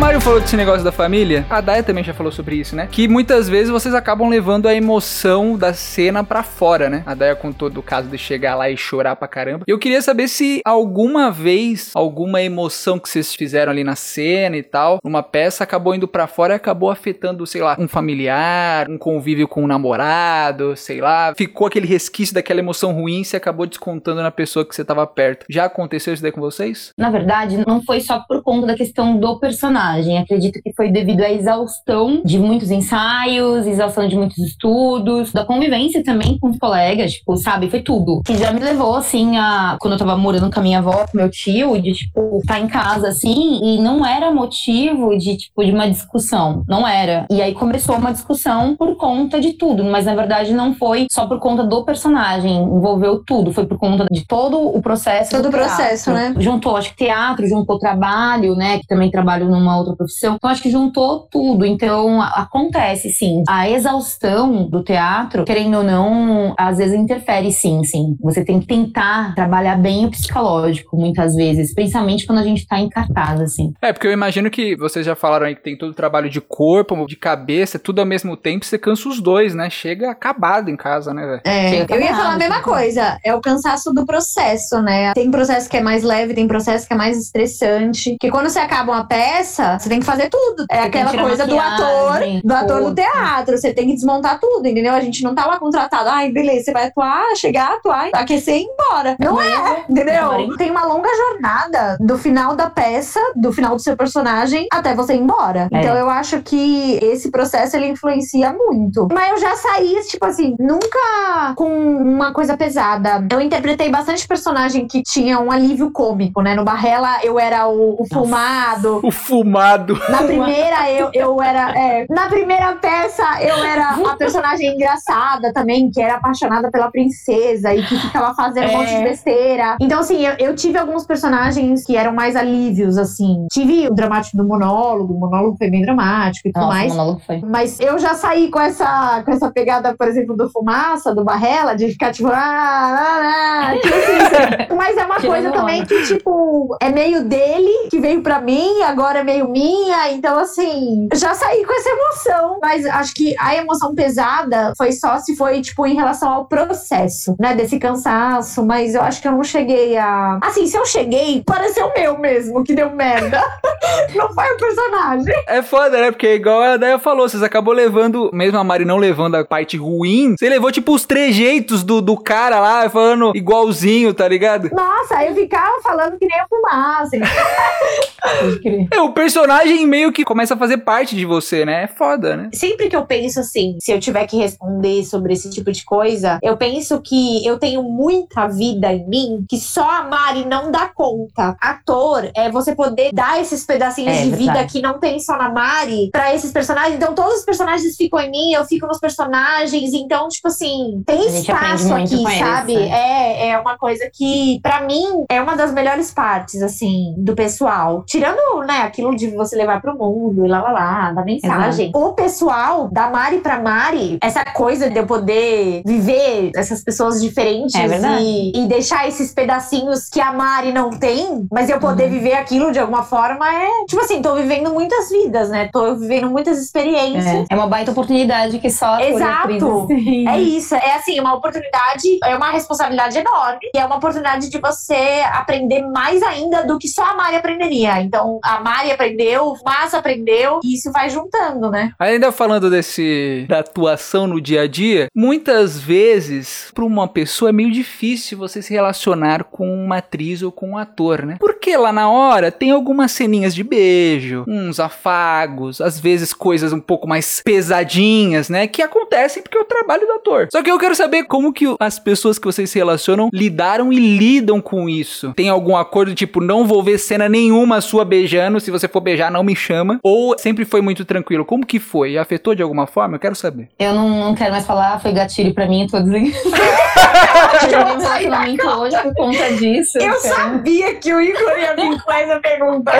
Mário falou desse negócio da família, a Daya também já falou sobre isso, né? Que muitas vezes vocês acabam levando a emoção da cena para fora, né? A Daya contou do caso de chegar lá e chorar pra caramba. Eu queria saber se alguma vez, alguma emoção que vocês fizeram ali na cena e tal, numa peça, acabou indo para fora e acabou afetando, sei lá, um familiar, um convívio com um namorado, sei lá. Ficou aquele resquício daquela emoção ruim e você acabou descontando na pessoa que você tava perto. Já aconteceu isso daí com vocês? Na verdade, não foi só por conta da questão do personagem Acredito que foi devido à exaustão de muitos ensaios, exaustão de muitos estudos, da convivência também com os colegas, tipo, sabe? Foi tudo. Que já me levou, assim, a. Quando eu tava morando com a minha avó, com meu tio, de, tipo, estar tá em casa, assim, e não era motivo de, tipo, de uma discussão. Não era. E aí começou uma discussão por conta de tudo, mas na verdade não foi só por conta do personagem, envolveu tudo, foi por conta de todo o processo. Todo o processo, né? Juntou, acho que teatro, juntou trabalho, né? Que também trabalho numa outra profissão. Então, acho que juntou tudo. Então, acontece, sim. A exaustão do teatro, querendo ou não, às vezes interfere, sim, sim. Você tem que tentar trabalhar bem o psicológico, muitas vezes. Principalmente quando a gente tá em cartaz, assim. É, porque eu imagino que vocês já falaram aí que tem todo o trabalho de corpo, de cabeça, tudo ao mesmo tempo. Você cansa os dois, né? Chega acabado em casa, né? É, eu ia falar a mesma coisa. É o cansaço do processo, né? Tem processo que é mais leve, tem processo que é mais estressante. Que quando você acaba uma peça, você tem que fazer tudo. É você aquela coisa do ator, do ator no teatro. Você tem que desmontar tudo, entendeu? A gente não tá lá contratado. Ai, beleza, você vai atuar, chegar, atuar, aquecer e ir embora. Não é, entendeu? Tem uma longa jornada do final da peça, do final do seu personagem, até você ir embora. É. Então eu acho que esse processo ele influencia muito. Mas eu já saí, tipo assim, nunca com uma coisa pesada. Eu interpretei bastante personagem que tinha um alívio cômico, né? No Barrela eu era o, o fumado. O fumado na primeira, eu, eu era. É, na primeira peça, eu era a personagem engraçada também, que era apaixonada pela princesa e que ficava fazendo é. um monte de besteira. Então, assim, eu, eu, tive alguns personagens que eram mais alívios, assim. Tive o dramático do monólogo, o monólogo foi bem dramático e tudo Nossa, mais. O monólogo foi. Mas eu já saí com essa, com essa pegada, por exemplo, do Fumaça, do Barrela, de ficar tipo. Ah, ah, ah, tipo assim, Mas é uma coisa também que, tipo, é meio dele, que veio pra mim, agora é meio minha. Então, assim, já saí com essa emoção. Mas acho que a emoção pesada foi só se foi, tipo, em relação ao processo, né? Desse cansaço. Mas eu acho que eu não cheguei a. Assim, se eu cheguei, pareceu meu mesmo, que deu merda. não foi o personagem. É foda, né? Porque, igual a Daya falou, vocês acabou levando, mesmo a Mari não levando a parte ruim, você levou, tipo, os trejeitos do, do cara lá, falando igualzinho, tá ligado? Nossa, eu ficava falando que nem eu fumasse. é, o personagem personagem meio que começa a fazer parte de você, né? É foda, né? Sempre que eu penso assim, se eu tiver que responder sobre esse tipo de coisa, eu penso que eu tenho muita vida em mim que só a Mari não dá conta. Ator é você poder dar esses pedacinhos é, de verdade. vida que não tem só na Mari para esses personagens. Então todos os personagens ficam em mim, eu fico nos personagens. Então, tipo assim, tem espaço aqui, sabe? Né? É, é uma coisa que, para mim, é uma das melhores partes, assim, do pessoal. Tirando, né, aquilo de você levar pro mundo e lá lá lá, da mensagem. Exato. O pessoal, da Mari pra Mari, essa coisa de eu poder viver essas pessoas diferentes é e, e, deixar esses pedacinhos que a Mari não tem, mas eu poder uhum. viver aquilo de alguma forma é, tipo assim, tô vivendo muitas vidas, né? Tô vivendo muitas experiências. É, é uma baita oportunidade que só Exato. É isso. É assim, uma oportunidade, é uma responsabilidade enorme e é uma oportunidade de você aprender mais ainda do que só a Mari aprenderia. Então a Mari aprendeu, o Massa aprendeu, e isso vai juntando, né? Ainda falando desse da atuação no dia a dia, muitas vezes para uma pessoa é meio difícil você se relacionar com uma atriz ou com um ator, né? Porque lá na hora tem algumas ceninhas de beijo, uns afagos, às vezes coisas um pouco mais pesadinhas, né? Que acontecem porque é o trabalho do ator. Só que eu quero saber como que as pessoas que vocês se relacionam lidaram e lidam com isso. Tem algum acordo tipo, não vou ver cena nenhuma sua beijando, se você for beijar não me chama? Ou sempre foi muito tranquilo? Como que foi? Afetou de alguma forma? Eu quero saber. Eu não, não quero mais falar, foi gatilho pra mim, tô dizendo. eu um relacionamento hoje por conta disso. Eu então. sabia que o Igor ia vir com essa pergunta.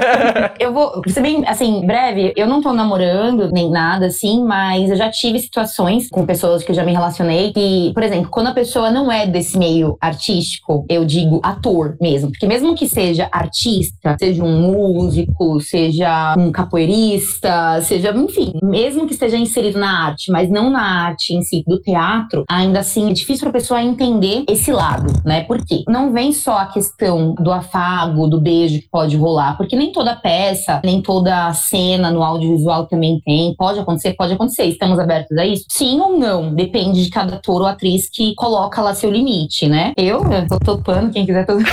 eu vou ser bem, assim, breve, eu não tô namorando nem nada, assim, mas eu já tive situações com pessoas que eu já me relacionei que, por exemplo, quando a pessoa não é desse meio artístico, eu digo ator mesmo, porque mesmo que seja artista, seja um músico, seja um capoeirista, seja, enfim, mesmo que esteja inserido na arte, mas não na arte em si do teatro, ainda assim é difícil para a pessoa entender esse lado, né? Por quê? Não vem só a questão do afago, do beijo que pode rolar, porque nem toda peça, nem toda cena no audiovisual também tem. Pode acontecer, pode acontecer. Estamos abertos a isso? Sim ou não? Depende de cada ator ou atriz que coloca lá seu limite, né? Eu, eu tô topando, quem quiser todo.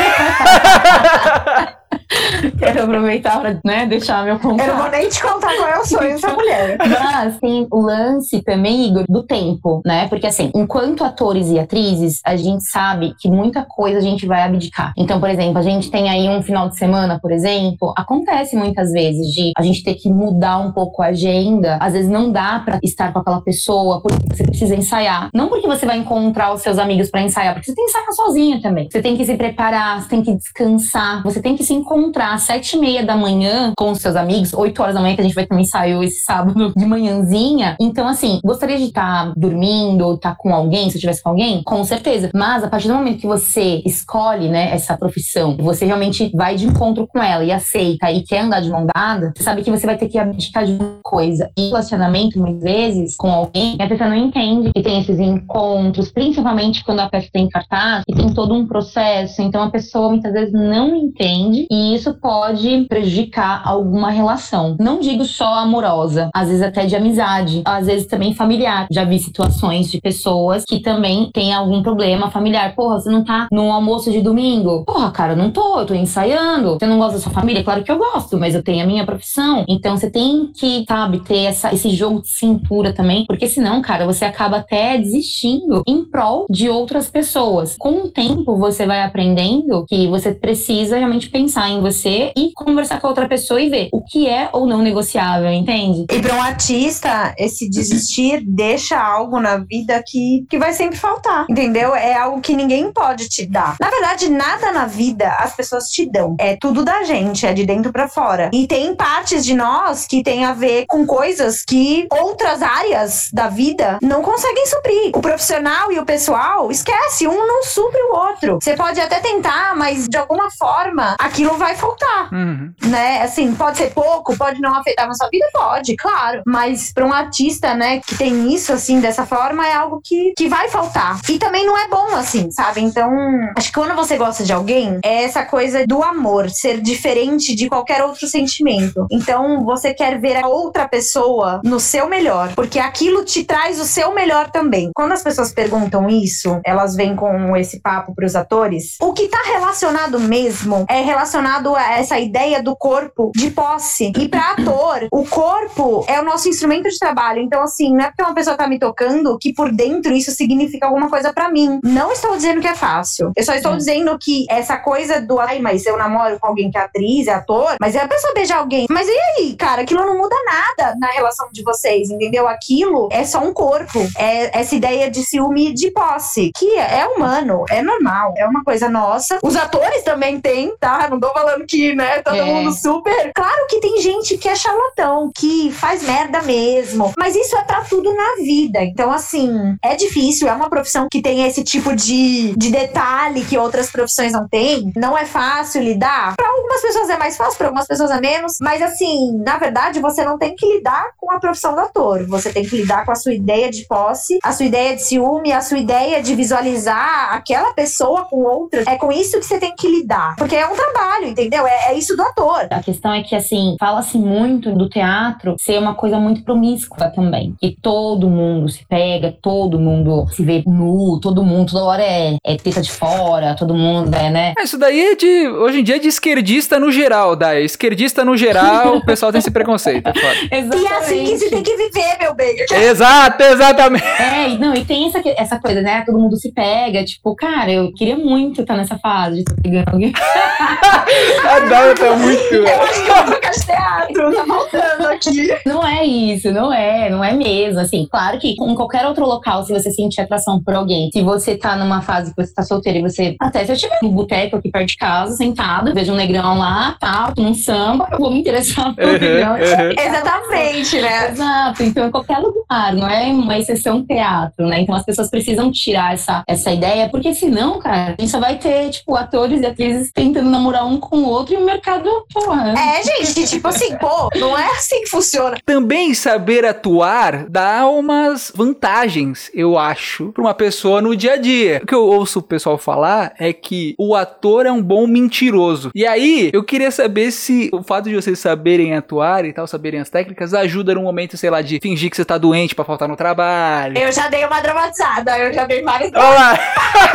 Quero aproveitar para né, deixar meu contato. Eu não vou nem te contar qual é o sonho dessa mulher. Mas tem o lance também, Igor, do tempo, né? Porque assim, enquanto atores e atrizes, a gente sabe que muita coisa a gente vai abdicar. Então, por exemplo, a gente tem aí um final de semana, por exemplo, acontece muitas vezes de a gente ter que mudar um pouco a agenda. Às vezes não dá para estar com aquela pessoa porque você precisa ensaiar. Não porque você vai encontrar os seus amigos para ensaiar, porque você tem que ensaiar sozinha também. Você tem que se preparar, você tem que descansar, você tem que se encontrar às sete e meia da manhã com os seus amigos, oito horas da manhã, que a gente vai ter um esse sábado de manhãzinha. Então, assim, gostaria de estar tá dormindo, estar tá com alguém, se eu estivesse com alguém? Com certeza. Mas a partir do momento que você escolhe, né, essa profissão, você realmente vai de encontro com ela e aceita e quer andar de mão dada, você sabe que você vai ter que abdicar de uma coisa. E relacionamento, muitas vezes, com alguém, a pessoa não entende que tem esses encontros, principalmente quando a peça tem cartaz, e tem todo um processo. Então, a pessoa muitas vezes não entende e isso pode prejudicar alguma relação. Não digo só amorosa, às vezes até de amizade, às vezes também familiar. Já vi situações de pessoas que também têm algum problema familiar. Porra, você não tá no almoço de domingo? Porra, cara, não tô, eu tô ensaiando. Você não gosta da sua família? Claro que eu gosto, mas eu tenho a minha profissão. Então você tem que, sabe, ter essa, esse jogo de cintura também, porque senão, cara, você acaba até desistindo em prol de outras pessoas. Com o tempo, você vai aprendendo que você precisa realmente pensar em você você e conversar com a outra pessoa e ver o que é ou não negociável, entende? E para um artista, esse desistir deixa algo na vida que, que vai sempre faltar, entendeu? É algo que ninguém pode te dar. Na verdade, nada na vida as pessoas te dão. É tudo da gente, é de dentro para fora. E tem partes de nós que tem a ver com coisas que outras áreas da vida não conseguem suprir. O profissional e o pessoal, esquece, um não supre o outro. Você pode até tentar, mas de alguma forma aquilo vai faltar voltar. Uhum. Né? Assim, pode ser pouco, pode não afetar na sua vida? Pode, claro. Mas para um artista, né, que tem isso, assim, dessa forma, é algo que, que vai faltar. E também não é bom, assim, sabe? Então, acho que quando você gosta de alguém, é essa coisa do amor ser diferente de qualquer outro sentimento. Então, você quer ver a outra pessoa no seu melhor, porque aquilo te traz o seu melhor também. Quando as pessoas perguntam isso, elas vêm com esse papo pros atores, o que tá relacionado mesmo é relacionado a essa ideia do corpo de posse. E para ator, o corpo é o nosso instrumento de trabalho. Então, assim, não é porque uma pessoa tá me tocando que por dentro isso significa alguma coisa para mim. Não estou dizendo que é fácil. Eu só estou é. dizendo que essa coisa do ai, mas eu namoro com alguém que é atriz, é ator, mas é a pessoa beijar alguém. Mas e aí, cara? Aquilo não muda nada na relação de vocês, entendeu? Aquilo é só um corpo. É essa ideia de ciúme de posse, que é humano, é normal, é uma coisa nossa. Os atores também têm, tá? Não tô falando que né? Todo é. mundo super. Claro que tem gente que é charlatão, que faz merda mesmo. Mas isso é pra tudo na vida. Então, assim, é difícil. É uma profissão que tem esse tipo de, de detalhe que outras profissões não têm. Não é fácil lidar. Pra algumas pessoas é mais fácil, para algumas pessoas é menos. Mas assim, na verdade, você não tem que lidar com a profissão do ator. Você tem que lidar com a sua ideia de posse, a sua ideia de ciúme, a sua ideia de visualizar aquela pessoa com outras. É com isso que você tem que lidar. Porque é um trabalho, entendeu? É, é isso do ator. A questão é que, assim, fala-se muito do teatro ser uma coisa muito promíscua também. Que todo mundo se pega, todo mundo se vê nu, todo mundo, toda hora é, é teta de fora, todo mundo é, né? É, Isso daí é de. Hoje em dia é de esquerdista no geral, Dai. Esquerdista no geral, o pessoal tem esse preconceito. é. E é assim que se tem que viver, meu bem. Exato, exatamente. É, e não, e tem essa, essa coisa, né? Todo mundo se pega, tipo, cara, eu queria muito estar nessa fase de estar pegando alguém. A Dai tá muito. Eu acho que eu vou ficar de teatro, tá faltando aqui. Não é isso, não é, não é mesmo. Assim, claro que em qualquer outro local, se você sentir atração por alguém, se você tá numa fase que você tá solteiro e você. Até se eu estiver no boteco aqui perto de casa, sentado, vejo um negrão lá, tal, um samba, eu vou me interessar por um negrão. uhum. Exatamente, né? Exato, então em qualquer lugar, não é uma exceção teatro, né? Então as pessoas precisam tirar essa, essa ideia, porque senão, cara, a gente só vai ter, tipo, atores e atrizes tentando namorar um com o outro e o mercado, porra. É, gente, tipo assim, pô, não é assim que funciona. Também saber atuar dá umas vantagens, eu acho, pra uma pessoa no dia a dia. O que eu ouço o pessoal falar é que o ator é um bom mentiroso. E aí, eu queria saber se o fato de vocês saberem atuar e tal, saberem as técnicas, ajuda no momento, sei lá, de fingir que você tá doente pra faltar no trabalho. Eu já dei uma dramatizada, eu já dei várias. Olha lá!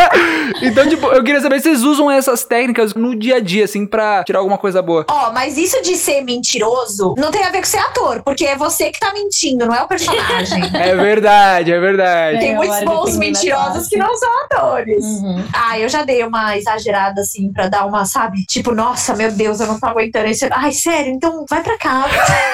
então, tipo, eu queria saber se vocês usam essas técnicas no dia a dia, assim, pra tirar alguma coisa boa. Ó, mas isso de ser mentiroso não tem a ver com ser ator, porque é você que tá mentindo, não é o personagem. É verdade, é verdade. Tem É, muitos hora bons mentirosos que não são atores. Uhum. Ah, eu já dei uma exagerada assim pra dar uma, sabe? Tipo, nossa, meu Deus, eu não tô aguentando isso. Ai, sério, então vai pra casa.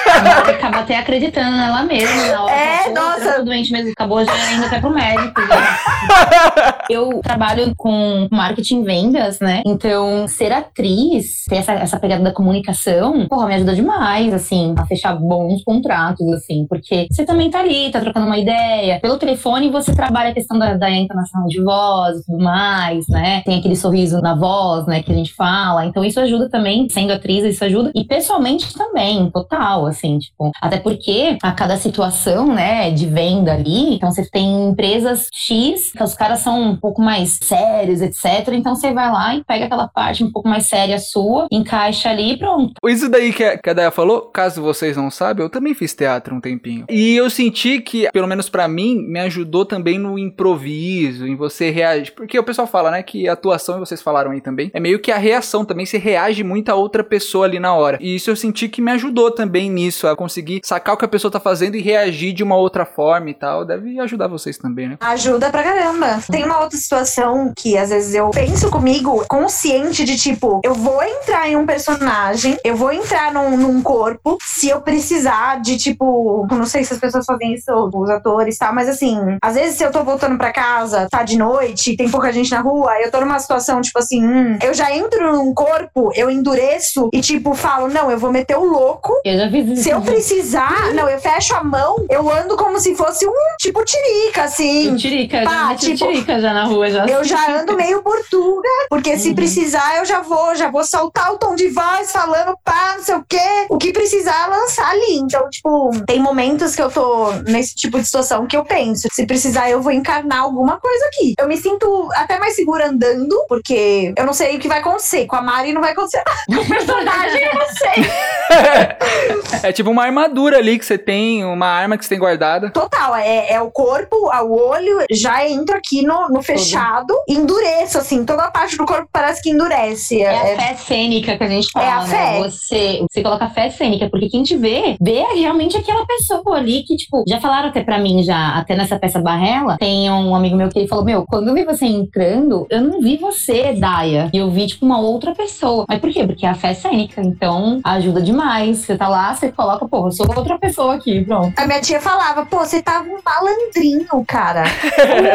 Ela acaba até acreditando nela mesma. Na hora É, ela, "Pô, nossa. eu tô doente mesmo, acabou já indo até pro médico. já. eu trabalho com marketing e vendas, né? Então, ser atriz, ter essa, essa pegada da comunicação, porra, me ajuda demais, assim, a fechar bons contratos, assim, porque você também tá ali, tá trocando uma ideia. Pelo telefone, você trabalha a questão da, da entonação de voz e tudo mais, né? Tem aquele sorriso na voz, né, que a gente fala. Então, isso ajuda também, sendo atriz, isso ajuda. E pessoalmente também, total, assim, tipo, até porque a cada situação, né, de venda ali, então você tem empresas X, que os caras são um pouco mais sérios, etc. Então você vai lá e pega aquela parte um pouco mais séria sua, encaixa ali e pronto. Isso daí que a, que a Daya falou, caso vocês não saibam, eu também fiz teatro um tempinho. E eu senti que, pelo menos pra mim, me ajudou também no improviso, em você reagir. Porque o pessoal fala, né, que a atuação, e vocês falaram aí também, é meio que a reação também, você reage muito a outra pessoa ali na hora. E isso eu senti que me ajudou também nisso, a conseguir sacar o que a pessoa tá fazendo e reagir de uma outra forma e tal. Deve ajudar vocês também, né? Ajuda pra caramba. Tem uma outra situação que às vezes eu penso comigo, consciente de tipo, eu vou entrar em um personagem, eu vou entrar num, num corpo, se eu precisar de tipo, não sei se as pessoas fazem isso, os atores tal, mas assim, às vezes se eu tô voltando pra casa, tá de noite, tem pouca gente na rua, eu tô numa situação tipo assim, hum, eu já entro num corpo, eu endureço e tipo, falo, não, eu vou meter o louco Eu já fiz isso. se eu precisar, não, eu fecho a mão, eu ando como se fosse um tipo tirica, assim. Tirica, já Pá, meti tipo, tirica já na rua, já. Eu já ando meio portuga, porque se Uhum. precisar, eu já vou, já vou soltar o tom de voz falando pá, não sei o quê. O que precisar lançar ali. Então, tipo, tem momentos que eu tô nesse tipo de situação que eu penso, se precisar, eu vou encarnar alguma coisa aqui. Eu me sinto até mais segura andando, porque eu não sei o que vai acontecer. Com a Mari não vai acontecer nada. Com o personagem, eu não sei. É tipo uma armadura ali que você tem, uma arma que você tem guardada. Total, é, é o corpo, o olho, já entro aqui no, no fechado, endureço, assim, toda a parte do corpo parece que endurece. É É- a fé cênica que a gente fala, É a né? fé. Você, você coloca fé cênica, porque quem te vê, vê realmente aquela pessoa ali que, tipo, já falaram até pra mim, já, até nessa peça Barrela, tem um amigo meu que ele falou, meu, quando eu vi você entrando, eu não vi você, Daya. E eu vi, tipo, uma outra pessoa. Mas por quê? Porque é a fé cênica, então ajuda demais. Você tá lá, você coloca, pô, eu sou outra pessoa aqui, pronto. A minha tia falava, pô, você tava um malandrinho, cara.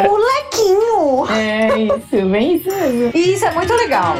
Um molequinho. É isso, bem isso mesmo. E isso é muito legal.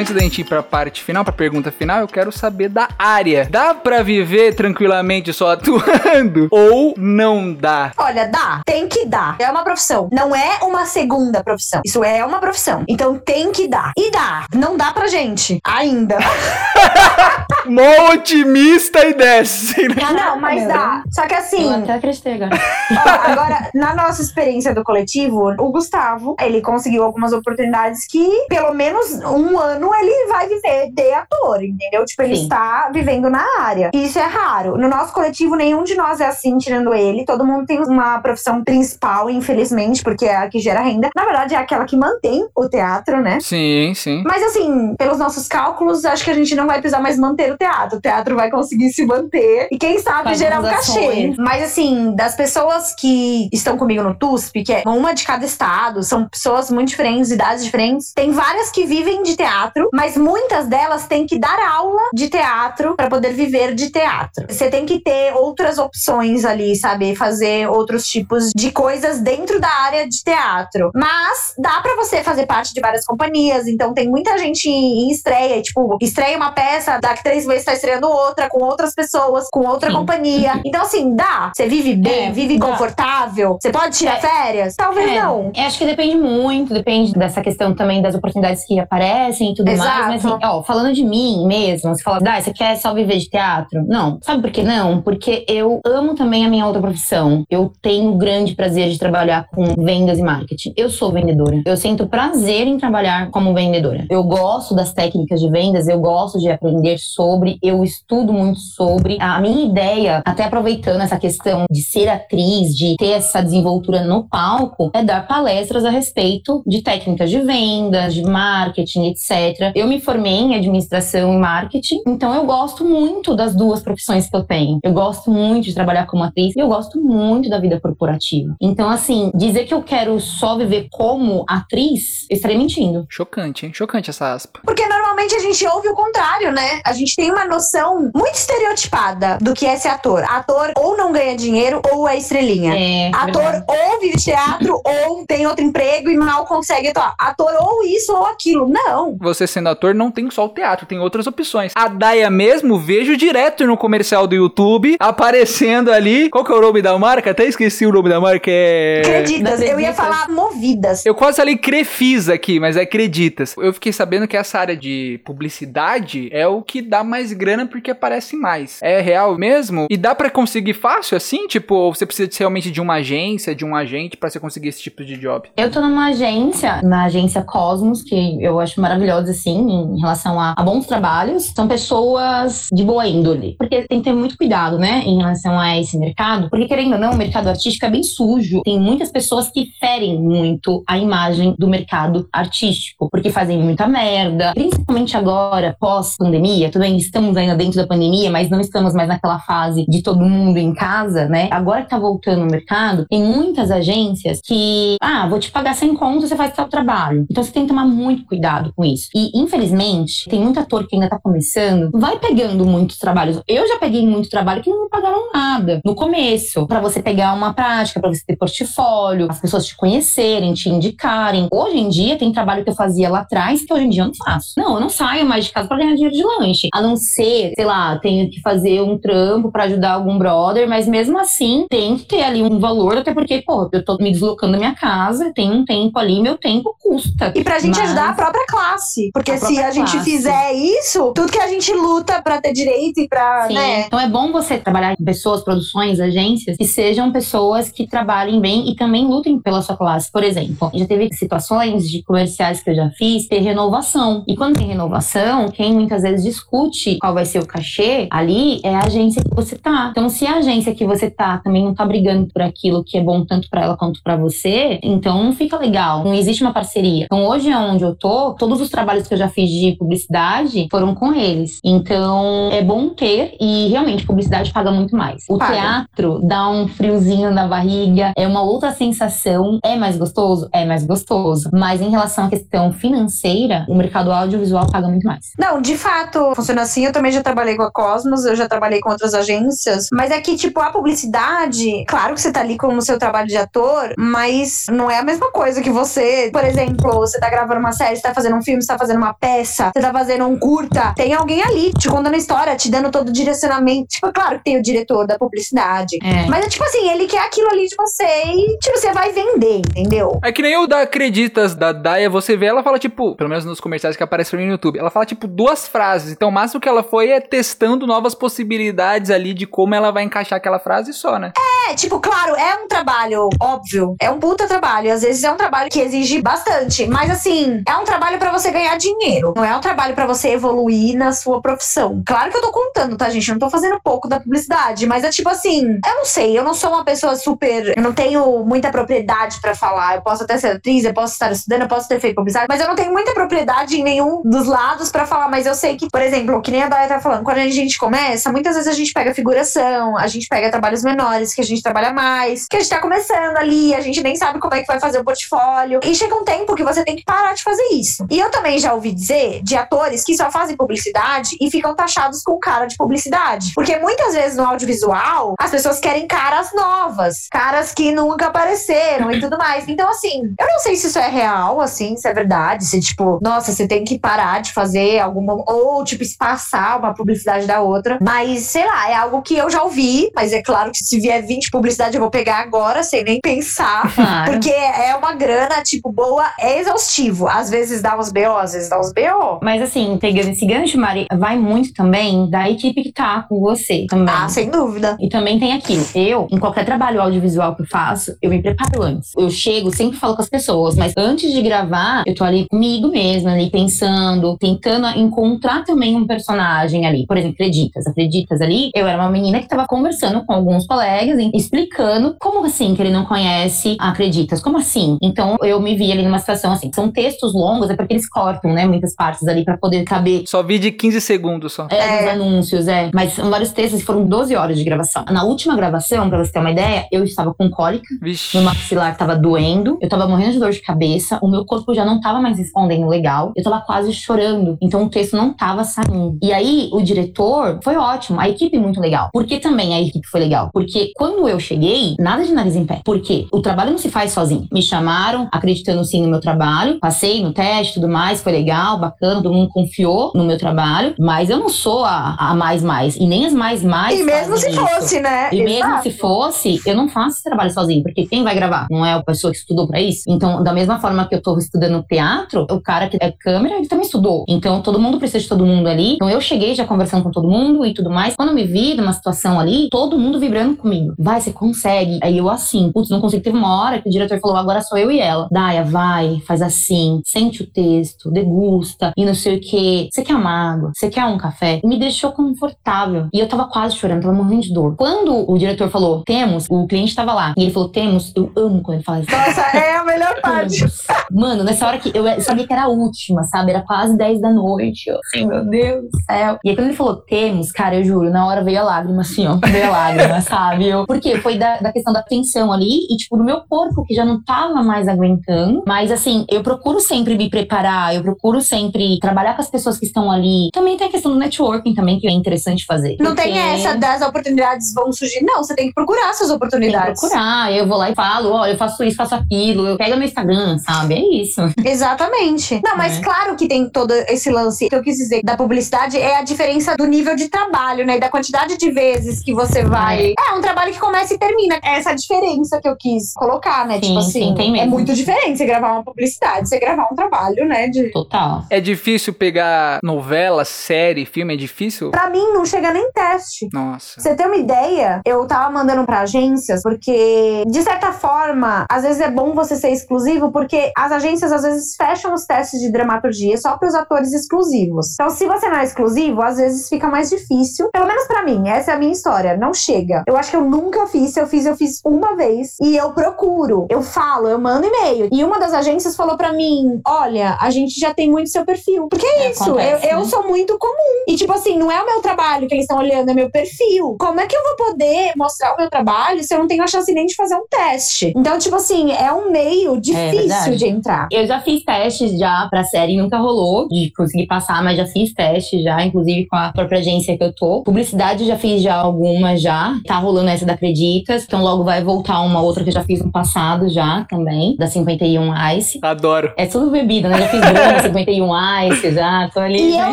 Antes da gente ir pra parte final, pra pergunta final, eu quero saber da área. Dá pra viver tranquilamente só atuando? Ou não dá? Olha, dá. Tem que dar. É uma profissão. Não é uma segunda profissão. Isso é uma profissão. Então tem que dar. E dá. Não dá pra gente. Ainda. Mó otimista e desce. né? não, mas dá. Só que assim. Eu até acreditei agora. Ó, agora, na nossa experiência do coletivo, o Gustavo, ele conseguiu algumas oportunidades que, pelo menos um ano, ele vai viver de ator, entendeu? Tipo, ele Sim. está vivendo na área. E isso é raro. No nosso coletivo, nenhum de nós é assim, tirando ele. Todo mundo tem uma profissão principal, infelizmente, porque é a que gera renda. Na verdade, é aquela que mantém o teatro, né? Sim, sim. Mas assim, pelos nossos cálculos, acho que a gente não vai precisar mais manter o teatro. O teatro vai conseguir se manter e quem sabe Faz gerar um cachê. ações. Mas assim, das pessoas que estão comigo no TUSP, que é uma de cada estado, são pessoas muito diferentes, idades diferentes. Tem várias que vivem de teatro, mas muitas delas têm que dar aula de teatro para poder viver de teatro. Você tem que ter outras opções ali, sabe? Fazer outros tipos de coisas dentro da área de teatro. Mas dá pra você fazer parte de várias companhias, então tem muita gente em estreia, tipo, estreia uma peça, daqui três meses tá estreando outra, com outras pessoas, com outra Sim. companhia. Então, assim, dá. Você vive bem, É, vive dá. confortável. Você pode tirar É. férias? Talvez É, não. eu acho que depende muito, depende dessa questão também das oportunidades que aparecem tudo Exato. mais. Mas assim, ó, falando de mim mesmo, você fala, Dai, você quer só viver de teatro? Não. Sabe por que não? Porque eu amo também a minha outra profissão. Eu tenho o grande prazer de trabalhar com vendas e marketing. Eu sou vendedora. Eu sinto prazer em trabalhar como vendedora. Eu gosto das técnicas de vendas, eu gosto de aprender sobre, eu estudo muito sobre. A minha ideia, até aproveitando essa questão de ser atriz, de ter essa desenvoltura no palco, é dar palestras a respeito de técnicas de vendas, de marketing, etc. Eu me formei em administração e marketing, então eu gosto muito das duas profissões que eu tenho. Eu gosto muito de trabalhar como atriz e eu gosto muito da vida corporativa. Então, assim, dizer que eu quero só viver como atriz, eu estaria mentindo. Chocante, hein? Chocante essa aspa. Porque normalmente a gente ouve o contrário, né? A gente tem uma noção muito estereotipada do que é ser ator. Ator ou não ganha dinheiro ou é estrelinha. É, Ator verdade. ou vive teatro ou tem outro emprego e mal consegue atuar. Ator ou isso ou aquilo. Não. Você sendo ator não tem só o teatro, tem outras opções. A Daia mesmo, vejo direto no comercial do YouTube, aparecendo ali. Qual que é o nome da marca? Até esqueci o nome da marca, é... Acreditas, das eu ia falar movidas. Eu quase falei Crefisa aqui, mas é Acreditas. Eu fiquei sabendo que essa área de publicidade é o que dá mais grana porque aparece mais. É real mesmo? E dá pra conseguir fácil assim? Tipo, você precisa realmente de uma agência, de um agente pra você conseguir esse tipo de job? Eu tô numa agência, na agência Cosmos, que eu acho maravilhosa, assim, em relação a, a bons trabalhos. São pessoas de boa índole. Porque tem que ter muito cuidado, né, em relação a esse mercado. Porque, querendo ou não, o mercado artístico é bem sujo. Tem muitas pessoas que ferem muito a imagem do mercado artístico. Porque fazem muita merda. Principalmente agora, pós-pandemia. Tudo bem, estamos ainda dentro da pandemia, mas não estamos mais naquela fase de todo mundo em casa, né? Agora que tá voltando o mercado, tem muitas agências que, ah, vou te pagar sem conta, você faz seu trabalho. Então você tem que tomar muito cuidado com isso. E, infelizmente, tem muito ator que ainda tá começando, vai pegando muitos trabalhos. Eu já peguei muito trabalho que não me pagaram nada no começo, Pra você pegar uma prática, pra você ter portfólio, as pessoas te conhecerem, te indicarem. Hoje em dia tem trabalho que eu fazia lá atrás que hoje em dia eu não faço. Não, eu não saio mais de casa pra ganhar dinheiro de lanche. A não ser, sei lá, tenho que fazer um trampo pra ajudar algum brother, mas mesmo assim tem que ter ali um valor, até porque, pô, eu tô me deslocando da minha casa, tem um tempo ali, meu tempo custa. E pra gente Mas- ajudar a própria classe. Porque A se a gente classe. fizer isso, tudo que a gente luta pra ter direito e pra, Sim. né? Então é bom você trabalhar com pessoas, produções, agências que sejam pessoas que trabalhem bem e também lutem pela sua classe. Por exemplo, já teve situações de comerciais que eu já fiz ter renovação. E quando tem renovação, quem muitas vezes discute qual vai ser o cachê ali é a agência que você tá. Então, se a agência que você tá também não tá brigando por aquilo que é bom tanto pra ela quanto pra você, então não fica legal. Não existe uma parceria. Então, hoje onde eu tô, todos os trabalhos que eu já fiz de publicidade foram com eles. Então, é bom ter e realmente publicidade paga muito mais. O Paga. teatro dá um friozinho na barriga, é uma outra sensação. É mais gostoso? É mais gostoso. Mas em relação à questão financeira, o mercado audiovisual paga muito mais. Não, de fato, funciona assim. Eu também já trabalhei com a Cosmos, eu já trabalhei com outras agências. Mas é que, tipo, a publicidade, claro que você tá ali com o seu trabalho de ator, mas não é a mesma coisa que você, por exemplo, você tá gravando uma série, você tá fazendo um filme, você tá fazendo uma peça, você tá fazendo um curta. Tem alguém ali te contando a história, te dando todo o direcionamento. Tipo, claro que tem o diretor da publicidade. É. Mas é tipo assim, ele quer aquilo ali de você e, tipo, você vai vender, entendeu? É que nem o da Acreditas da Daya, você vê, ela fala, tipo, pelo menos nos comerciais que aparecem pra mim no YouTube, ela fala, tipo, duas frases. Então, o máximo que ela foi é testando novas possibilidades ali de como ela vai encaixar aquela frase só, né? É, tipo, claro, é um trabalho, óbvio. É um puta trabalho. Às vezes é um trabalho que exige bastante. Mas assim, é um trabalho pra você ganhar dinheiro. Não é um trabalho pra você evoluir na sua profissão. Claro que eu tô contando, tá, gente? Eu não tô fazendo pouco da publicidade. Mas é tipo assim, eu não sei, eu não sou uma pessoa super. Eu não tenho muita propriedade pra falar. Eu posso até ser atriz, eu posso estar estudando, eu posso ter feito publicidade, mas eu não tenho muita propriedade em nenhum dos lados pra falar. Mas eu sei que, por exemplo, que nem a Daya tá falando, quando a gente começa, muitas vezes a gente pega figuração, a gente pega trabalhos menores, que a gente trabalha mais, que a gente tá começando ali, a gente nem sabe como é que vai fazer o portfólio. E chega um tempo que você tem que parar de fazer isso. E eu também já ouvi dizer de atores que só fazem publicidade e ficam taxados com cara de publicidade. Porque muitas vezes no audiovisual, as pessoas querem caras novas, caras que nunca apareceram e tudo mais. Então, assim, eu não sei se isso é real, assim, se é verdade, se tipo, nossa, você tem que parar de fazer alguma. Ou, tipo, espaçar uma publicidade da outra. Mas, sei lá, é algo que eu já ouvi, mas é claro que se vier 20 publicidade eu vou pegar agora, sem nem pensar. Claro. Porque é uma grana, tipo, boa, é exaustivo. Às vezes dá uns BO, às vezes dá uns BO. Mas assim, pegando esse gancho, Mari, vai muito também da equipe que tá com você também. Ah, sem dúvida. E também tem aquilo. Eu, em qualquer trabalho audiovisual que eu faço, eu me preparo antes. Eu chego, sempre falo com as pessoas, mas antes de gravar, eu tô ali comigo mesma, ali pensando, tentando encontrar também um personagem ali. Por exemplo, Acreditas. Acreditas ali, eu era uma menina que tava conversando com alguns colegas, em- explicando como assim que ele não conhece Acreditas. Como assim? Então eu me vi ali numa situação assim. São textos longos, é porque eles cortam, né? Muitas partes ali pra poder caber Só vi de 15 segundos só. é, dos anúncios, é. Mas são vários textos, foram 12 horas de gravação. Na última gravação, pra você ter uma ideia, eu estava com cólica, Vixe. meu maxilar tava doendo, eu tava morrendo de dor de cabeça, o meu corpo já não tava mais respondendo legal, eu tava quase chorando. Então o texto não tava saindo. E aí, o diretor foi ótimo, a equipe muito legal. Por que também a equipe foi legal? Porque quando eu cheguei, nada de nariz em pé. Porque o trabalho não se faz sozinho. Me chamaram, acreditando sim no meu trabalho, passei no teste tudo mais, foi legal, bacana, todo mundo confiou no meu trabalho, mas eu não sou a, a mais mais, e nem as mais mais. E mesmo se isso. fosse, né? E mesmo Exato. se fosse, eu não faço esse trabalho sozinho, porque quem vai gravar? Não é a pessoa que estudou pra isso? Então, da mesma forma que eu tô estudando teatro, o cara que é câmera, ele também estudou. Então, todo mundo precisa de todo mundo ali. Então, eu cheguei já conversando com todo mundo e tudo mais. Quando eu me vi numa situação ali, todo mundo vibrando comigo. Vai, você consegue. Aí eu assim, putz, não consigo. Teve uma hora que o diretor falou, agora sou eu e ela. Daia, vai, faz assim, sente o texto, degusta e não sei o que. Você quer uma água? Você quer um café? E me deixou confortável. E eu tava quase chorando, tava morrendo de dor. Quando o diretor falou, temos, o cliente tava lá. E ele falou, temos, eu amo quando ele fala isso. Nossa, é a melhor parte. Mano, nessa hora que eu sabia que era a última, sabe? Era quase 10 da noite. Eu, assim, meu Deus do céu. E aí, quando ele falou temos, cara, eu juro, na hora veio a lágrima, assim, ó. Veio a lágrima, sabe? Eu, porque foi da, da questão da tensão ali e, tipo, do meu corpo, que já não tava mais aguentando. Mas, assim, eu procuro sempre me preparar, eu procuro sempre trabalhar com as pessoas que estão ali. Também tem a questão do networking também, que é interessante fazer. Não Porque- tem essa das oportunidades vão surgir. Não, você tem que procurar suas tem que oportunidades. procurar, eu vou lá e falo, olha, eu faço isso, faço aquilo, eu pego meu Instagram, sabe? É isso. Exatamente. Não, mas É. claro que tem todo esse lance que eu quis dizer da publicidade é a diferença do nível de trabalho, né? E da quantidade de vezes que você vai. É, um trabalho que começa e termina. É essa diferença que eu quis colocar, né? Sim, tipo assim, sim, tem é muito diferente você gravar uma publicidade, você gravar um trabalho, né? De... Total. É difícil pegar novela, série, filme? É difícil? Pra mim, não chega nem teste. Nossa. Pra você ter uma ideia, eu tava mandando pra agências, porque, de certa forma, às vezes é bom você ser exclusivo, porque as agências às vezes fecham os testes de dramaturgia só pros atores exclusivos. Então, se você não é exclusivo, às vezes fica mais difícil. Pelo menos pra mim, essa é a minha história. Não chega. Eu acho que eu nunca nunca fiz. Se eu fiz, eu fiz uma vez. E eu procuro, eu falo, eu mando e-mail. E uma das agências falou pra mim: olha, a gente já tem muito seu perfil. Porque é, É, isso, acontece, eu, eu né? sou muito comum. E tipo assim, não é o meu trabalho que eles estão olhando, é meu perfil. Como é que eu vou poder mostrar o meu trabalho se eu não tenho a chance nem de fazer um teste? Então, tipo assim, é um meio difícil verdade. de entrar. Eu já fiz testes já pra série, nunca rolou de conseguir passar, mas já fiz testes já, inclusive com a própria agência que eu tô. Publicidade já fiz já algumas já. Tá rolando essa da Acreditas, então logo vai voltar uma outra que eu já fiz no passado já também, da 51 Ice. Adoro. É tudo bebida, né? Já fiz Brahma, 51 Ice, já, tô ali. E eu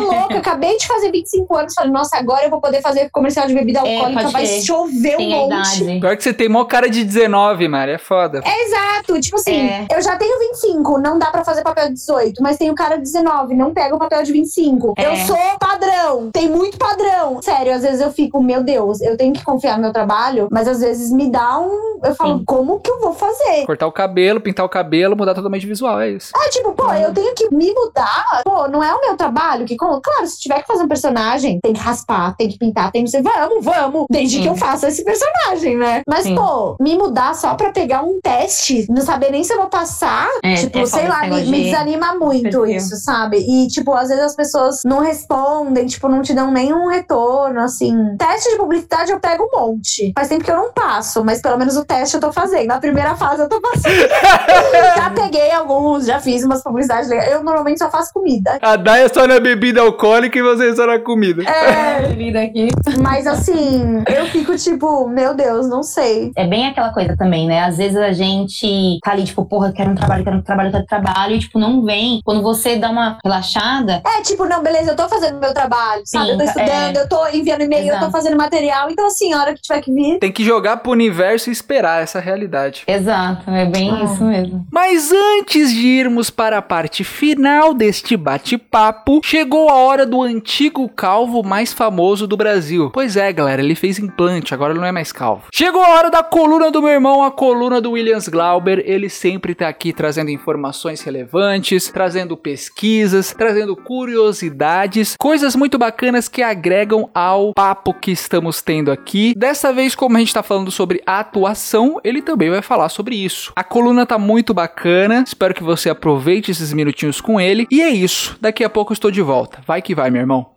louca, acabei de fazer 25 anos, falei, nossa, agora eu vou poder fazer comercial de bebida É, alcoólica, vai crer. chover um Tem a monte. idade. Pior que você tem mó cara de 19, Mari. É foda. Exato, tipo assim, É. eu já tenho 25, não dá pra fazer papel de 18, mas tenho cara de 19, não pega o papel de 25. É. Eu sou padrão, tem muito padrão. Sério, às vezes eu fico, meu Deus, eu tenho que confiar no meu trabalho, mas às vezes me dá um. Eu falo, Sim. como que eu vou fazer? Cortar o cabelo, pintar o cabelo, mudar totalmente o visual. É isso. Ah, tipo, pô, eu tenho que me mudar. Pô, não é o meu trabalho que, claro, se tiver que fazer um personagem, tem que raspar, tem que pintar, tem que ser, vamos, vamos, desde Sim. que eu faça esse personagem, né? Mas, Sim. pô, me mudar só pra pegar um teste, não saber nem se eu vou passar, É, tipo, é sei lá, me, me de desanima muito perfil. isso, sabe? E, tipo, às vezes as pessoas não respondem, tipo, não te dão nenhum retorno, assim. Teste de publicidade eu pego um monte. Faz tempo que eu não passo, mas pelo menos o teste eu tô fazendo. Na primeira fase eu tô passando. já peguei alguns, já fiz umas publicidades legais. Eu normalmente só faço comida. A Dai é só na bebida alcoólica e você só na comida. É, Bebida aqui. mas assim, eu fico tipo, meu Deus, não sei. É bem aquela coisa também, né? Às vezes a gente tá ali, tipo, porra, quero um trabalho, quero um trabalho, quero um trabalho, e tipo, não vem. Quando você dá uma relaxada, É tipo, não, beleza, eu tô fazendo meu trabalho, sabe? eu tô Sim, estudando, é. eu tô enviando e-mail, eu tô Exato. fazendo material. Então, assim, a hora que tiver que vir. Tem que jogar pro universo e esperar essa realidade. exato, é bem Ah. isso mesmo. Mas antes de irmos para a parte final deste bate-papo, chegou a hora do antigo calvo mais famoso do Brasil. Pois é, galera, ele fez implante, agora ele não é mais calvo. Chegou a hora da coluna do meu irmão, a coluna do Williams Glauber. Ele sempre tá aqui trazendo informações relevantes, trazendo pesquisas, trazendo curiosidades, coisas muito bacanas que agregam ao papo que estamos tendo aqui. Dessa vez, como a gente tá falando sobre atuação, ele também vai falar sobre isso. A coluna tá muito bacana, espero que você aproveite esses minutinhos com ele. E é isso, daqui a pouco eu estou de volta. Vai que vai, meu irmão.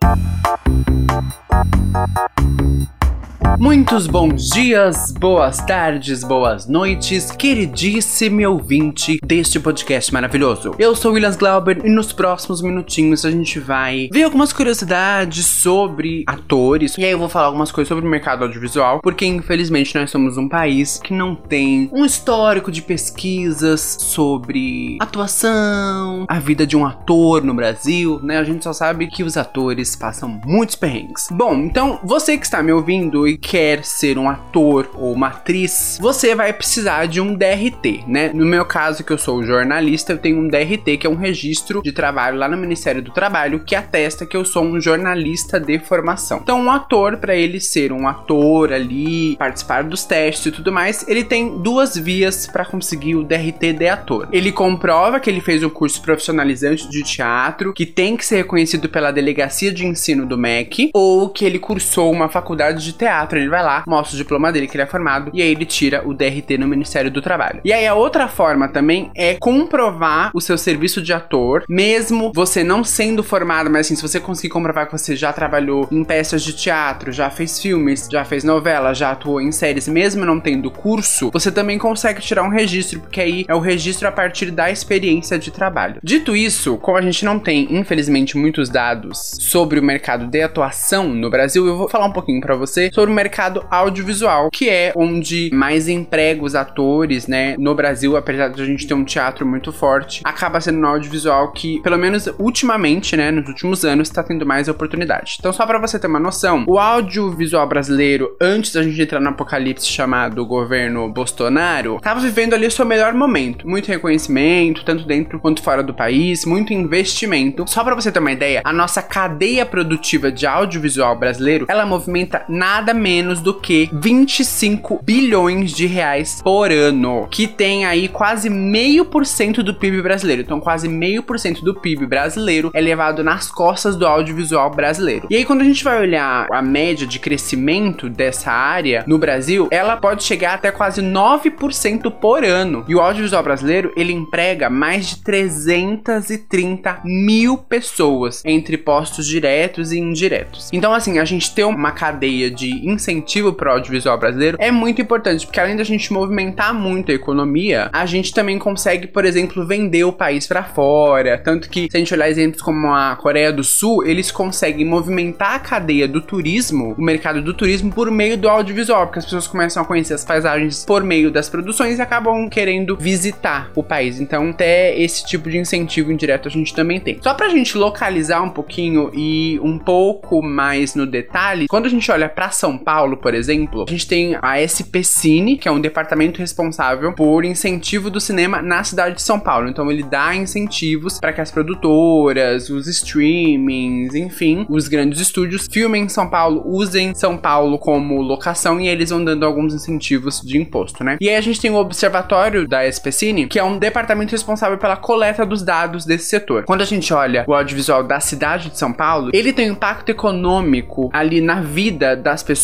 Muitos bons dias, boas tardes, boas noites, queridíssimo ouvinte deste podcast maravilhoso. Eu sou Williams Glauber e nos próximos minutinhos a gente vai ver algumas curiosidades sobre atores. E aí eu vou falar algumas coisas sobre o mercado audiovisual, porque infelizmente nós somos um país que não tem um histórico de pesquisas sobre atuação, a vida de um ator no Brasil, né? A gente só sabe que os atores passam muitos perrengues. Bom, então você que está me ouvindo e quer ser um ator ou uma atriz, você vai precisar de um DRT, né? No meu caso, que eu sou jornalista, eu tenho um DRT, que é um registro de trabalho lá no Ministério do Trabalho, que atesta que eu sou um jornalista de formação. Então, um ator, para ele ser um ator ali, participar dos testes e tudo mais, ele tem duas vias para conseguir o DRT de ator. Ele comprova que ele fez um curso profissionalizante de teatro, que tem que ser reconhecido pela Delegacia de Ensino do MEC, ou que ele cursou uma faculdade de teatro. Ele vai lá, mostra o diploma dele que ele é formado, e aí ele tira o DRT no Ministério do Trabalho. E aí a outra forma também é comprovar o seu serviço de ator, mesmo você não sendo formado, mas assim, se você conseguir comprovar que você já trabalhou em peças de teatro, já fez filmes, já fez novela, já atuou em séries, mesmo não tendo curso, você também consegue tirar um registro, porque aí é o registro a partir da experiência de trabalho. Dito isso, como a gente não tem, infelizmente, muitos dados sobre o mercado de atuação no Brasil, eu vou falar um pouquinho pra você sobre o mercado audiovisual, que é onde mais emprega os atores, né, no Brasil, apesar de a gente ter um teatro muito forte, acaba sendo no audiovisual que, pelo menos ultimamente, né, nos últimos anos, está tendo mais oportunidade. Então, só pra você ter uma noção, o audiovisual brasileiro, antes da gente entrar no apocalipse chamado governo Bolsonaro, tava vivendo ali o seu melhor momento. Muito reconhecimento, tanto dentro quanto fora do país, muito investimento. Só pra você ter uma ideia, a nossa cadeia produtiva de audiovisual brasileiro, ela movimenta nada menos do que 25 bilhões de reais por ano, que tem aí quase meio por cento do PIB brasileiro. Então, quase meio por cento do PIB brasileiro é levado nas costas do audiovisual brasileiro. E aí, quando a gente vai olhar a média de crescimento dessa área no Brasil, ela pode chegar até quase 9% por ano. E o audiovisual brasileiro, ele emprega mais de 330 mil pessoas entre postos diretos e indiretos. Então, assim, a gente ter uma cadeia de incentivo para o audiovisual brasileiro é muito importante, porque além da gente movimentar muito a economia, a gente também consegue, por exemplo, vender o país para fora. Tanto que, se a gente olhar exemplos como a Coreia do Sul, eles conseguem movimentar a cadeia do turismo, o mercado do turismo, por meio do audiovisual, porque as pessoas começam a conhecer as paisagens por meio das produções e acabam querendo visitar o país. Então, até esse tipo de incentivo indireto a gente também tem. Só pra gente localizar um pouquinho e um pouco mais no detalhe, quando a gente olha para São Paulo, por exemplo, a gente tem a SP Cine, que é um departamento responsável por incentivo do cinema na cidade de São Paulo. Então ele dá incentivos para que as produtoras, os streamings, enfim, os grandes estúdios filmem em São Paulo, usem São Paulo como locação e eles vão dando alguns incentivos de imposto, né? E aí a gente tem o observatório da SP Cine, que é um departamento responsável pela coleta dos dados desse setor. Quando a gente olha o audiovisual da cidade de São Paulo, ele tem um impacto econômico ali na vida das pessoas,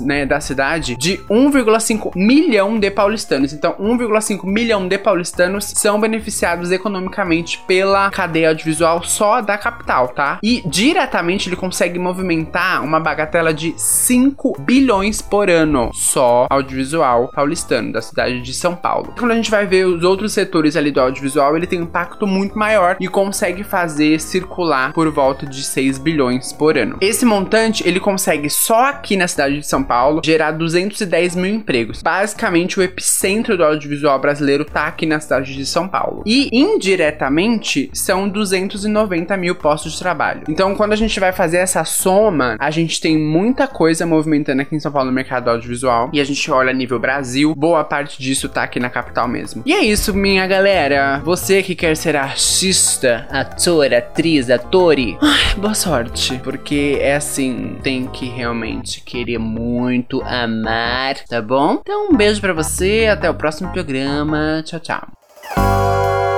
né, da cidade, de 1,5 milhão de paulistanos. Então, 1,5 milhão de paulistanos são beneficiados economicamente pela cadeia audiovisual só da capital, tá? E diretamente ele consegue movimentar uma bagatela de 5 bilhões por ano só audiovisual paulistano da cidade de São Paulo. Quando a gente vai ver os outros setores ali do audiovisual, ele tem um impacto muito maior e consegue fazer circular por volta de 6 bilhões por ano. Esse montante ele consegue só aqui na cidade de São Paulo gerar 210 mil empregos. Basicamente, o epicentro do audiovisual brasileiro tá aqui na cidade de São Paulo. E indiretamente são 290 mil postos de trabalho. Então, quando a gente vai fazer essa soma, a gente tem muita coisa movimentando aqui em São Paulo no mercado audiovisual. E a gente olha nível Brasil, boa parte disso tá aqui na capital mesmo. E é isso, minha galera. Você que quer ser artista, ator, atriz, atore, boa sorte. Porque é assim, tem que realmente querer muito amar, tá bom? Então, um beijo para você, até o próximo programa. Tchau, tchau.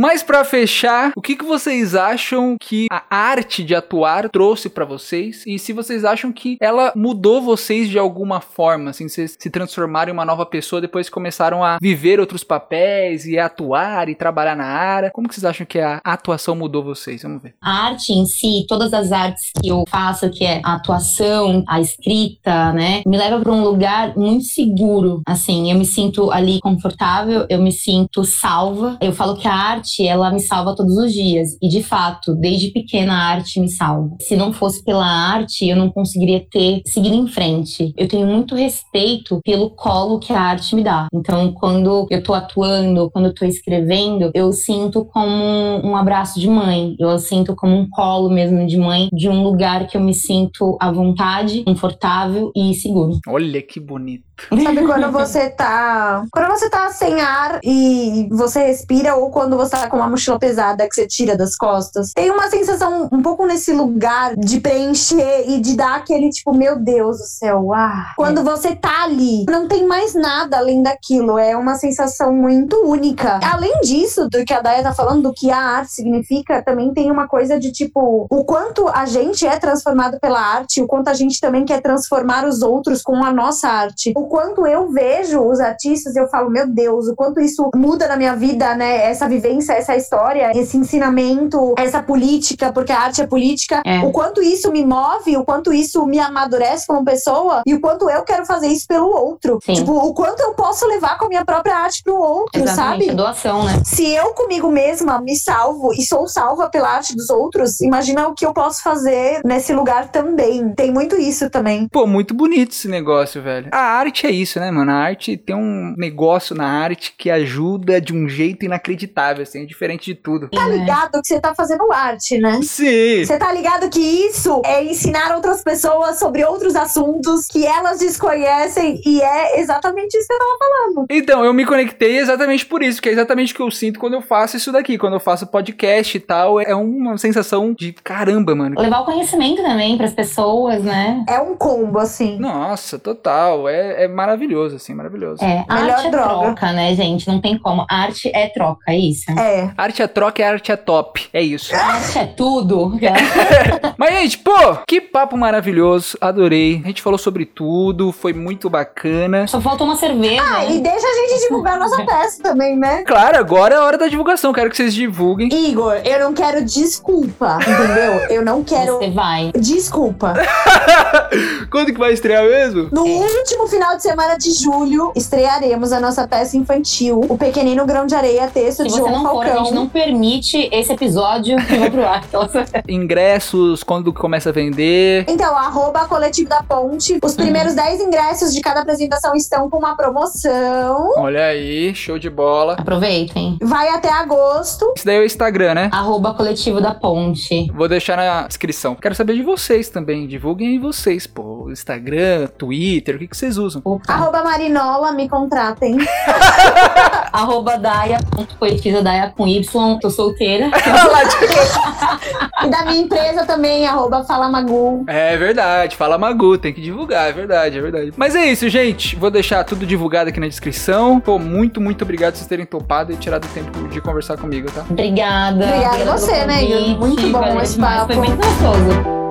Mas pra fechar, o que, que vocês acham que a arte de atuar trouxe pra vocês? E se vocês acham que ela mudou vocês de alguma forma, assim, vocês se transformaram em uma nova pessoa depois que começaram a viver outros papéis e atuar e trabalhar na área? Como que vocês acham que a atuação mudou vocês? Vamos ver. A arte em si, todas as artes que eu faço, que é a atuação, a escrita, né, me leva para um lugar muito seguro. Assim, eu me sinto ali confortável, eu me sinto salva. Eu falo que a arte arte, ela me salva todos os dias. E de fato, desde pequena a arte me salva. Se não fosse pela arte, eu não conseguiria ter seguido em frente. Eu tenho muito respeito pelo colo que a arte me dá. Então, quando eu tô atuando, quando eu tô escrevendo, eu sinto como um abraço de mãe. Eu sinto como um colo mesmo de mãe, de um lugar que eu me sinto à vontade, confortável e seguro. Olha que bonito. Sabe quando você tá. Quando você tá sem ar e você respira, ou quando você tá com uma mochila pesada que você tira das costas, tem uma sensação um pouco nesse lugar de preencher e de dar aquele tipo, meu Deus do céu, ah. Quando você tá ali, não tem mais nada além daquilo. É uma sensação muito única. Além disso, do que a Daya tá falando, do que a arte significa, também tem uma coisa de tipo, o quanto a gente é transformado pela arte, o quanto a gente também quer transformar os outros com a nossa arte. O quanto eu vejo os artistas, eu falo, meu Deus, o quanto isso muda na minha vida, né? Essa vivência, essa história, esse ensinamento, essa política, porque a arte é política. É. O quanto isso me move, o quanto isso me amadurece como pessoa e o quanto eu quero fazer isso pelo outro. Sim. Tipo, o quanto eu posso levar com a minha própria arte pro outro, Exatamente, sabe? doação, né? Se eu comigo mesma me salvo e sou salva pela arte dos outros, imagina o que eu posso fazer nesse lugar também. Tem muito isso também. Pô, muito bonito esse negócio, velho. A arte é isso, né, mano? A arte tem um negócio na arte que ajuda de um jeito inacreditável. assim, é diferente de tudo. Tá ligado que você tá fazendo arte, né? Sim! Você tá ligado que isso é ensinar outras pessoas sobre outros assuntos que elas desconhecem e é exatamente isso que eu tava falando. Então, eu me conectei exatamente por isso, que é exatamente o que eu sinto quando eu faço isso daqui, quando eu faço podcast e tal. É uma sensação de caramba, mano. Levar o conhecimento também pras pessoas, né? É um combo, assim. Nossa, total. É, é maravilhoso, assim, maravilhoso. É, Melhor arte é droga. troca, né, gente? Não tem como. Arte é troca, é isso. É. Arte é troca e arte é top. É isso. Arte é tudo. Mas, gente, pô, que papo maravilhoso. Adorei. A gente falou sobre tudo, foi muito bacana. Só faltou uma cerveja. Ah, e deixa a gente divulgar a nossa peça também, né? Claro, agora é a hora da divulgação. Quero que vocês divulguem. Igor, eu não quero desculpa, entendeu? Eu não quero Você vai. desculpa. Quando que vai estrear mesmo? No último final de semana de julho, estrearemos a nossa peça infantil, O Pequenino Grão de Areia, texto Se de você João for, a gente não permite esse episódio que vai pro ar. Ingressos, quando que começa a vender. Então, arroba coletivo da ponte. Os primeiros 10 ingressos de cada apresentação estão com uma promoção. Olha aí, show de bola. Aproveitem. Vai até agosto. Isso daí é o Instagram, né? Arroba coletivo da ponte. Vou deixar na descrição. Quero saber de vocês também. Divulguem aí vocês, pô. Instagram, Twitter, o que, que vocês usam? Opa. Arroba Marinola, me contratem. Arroba Daia, poetisa Daia com Y. Tô solteira. e da minha empresa também, arroba Fala Magu. É verdade, fala Magu, tem que divulgar, é verdade, é verdade. Mas é isso, gente. Vou deixar tudo divulgado aqui na descrição. Pô, muito, muito obrigado por vocês terem topado e tirado o tempo de conversar comigo, tá? Obrigada. Obrigada pelo você, né, Igor? Muito bom esse papo. Foi bem gostoso.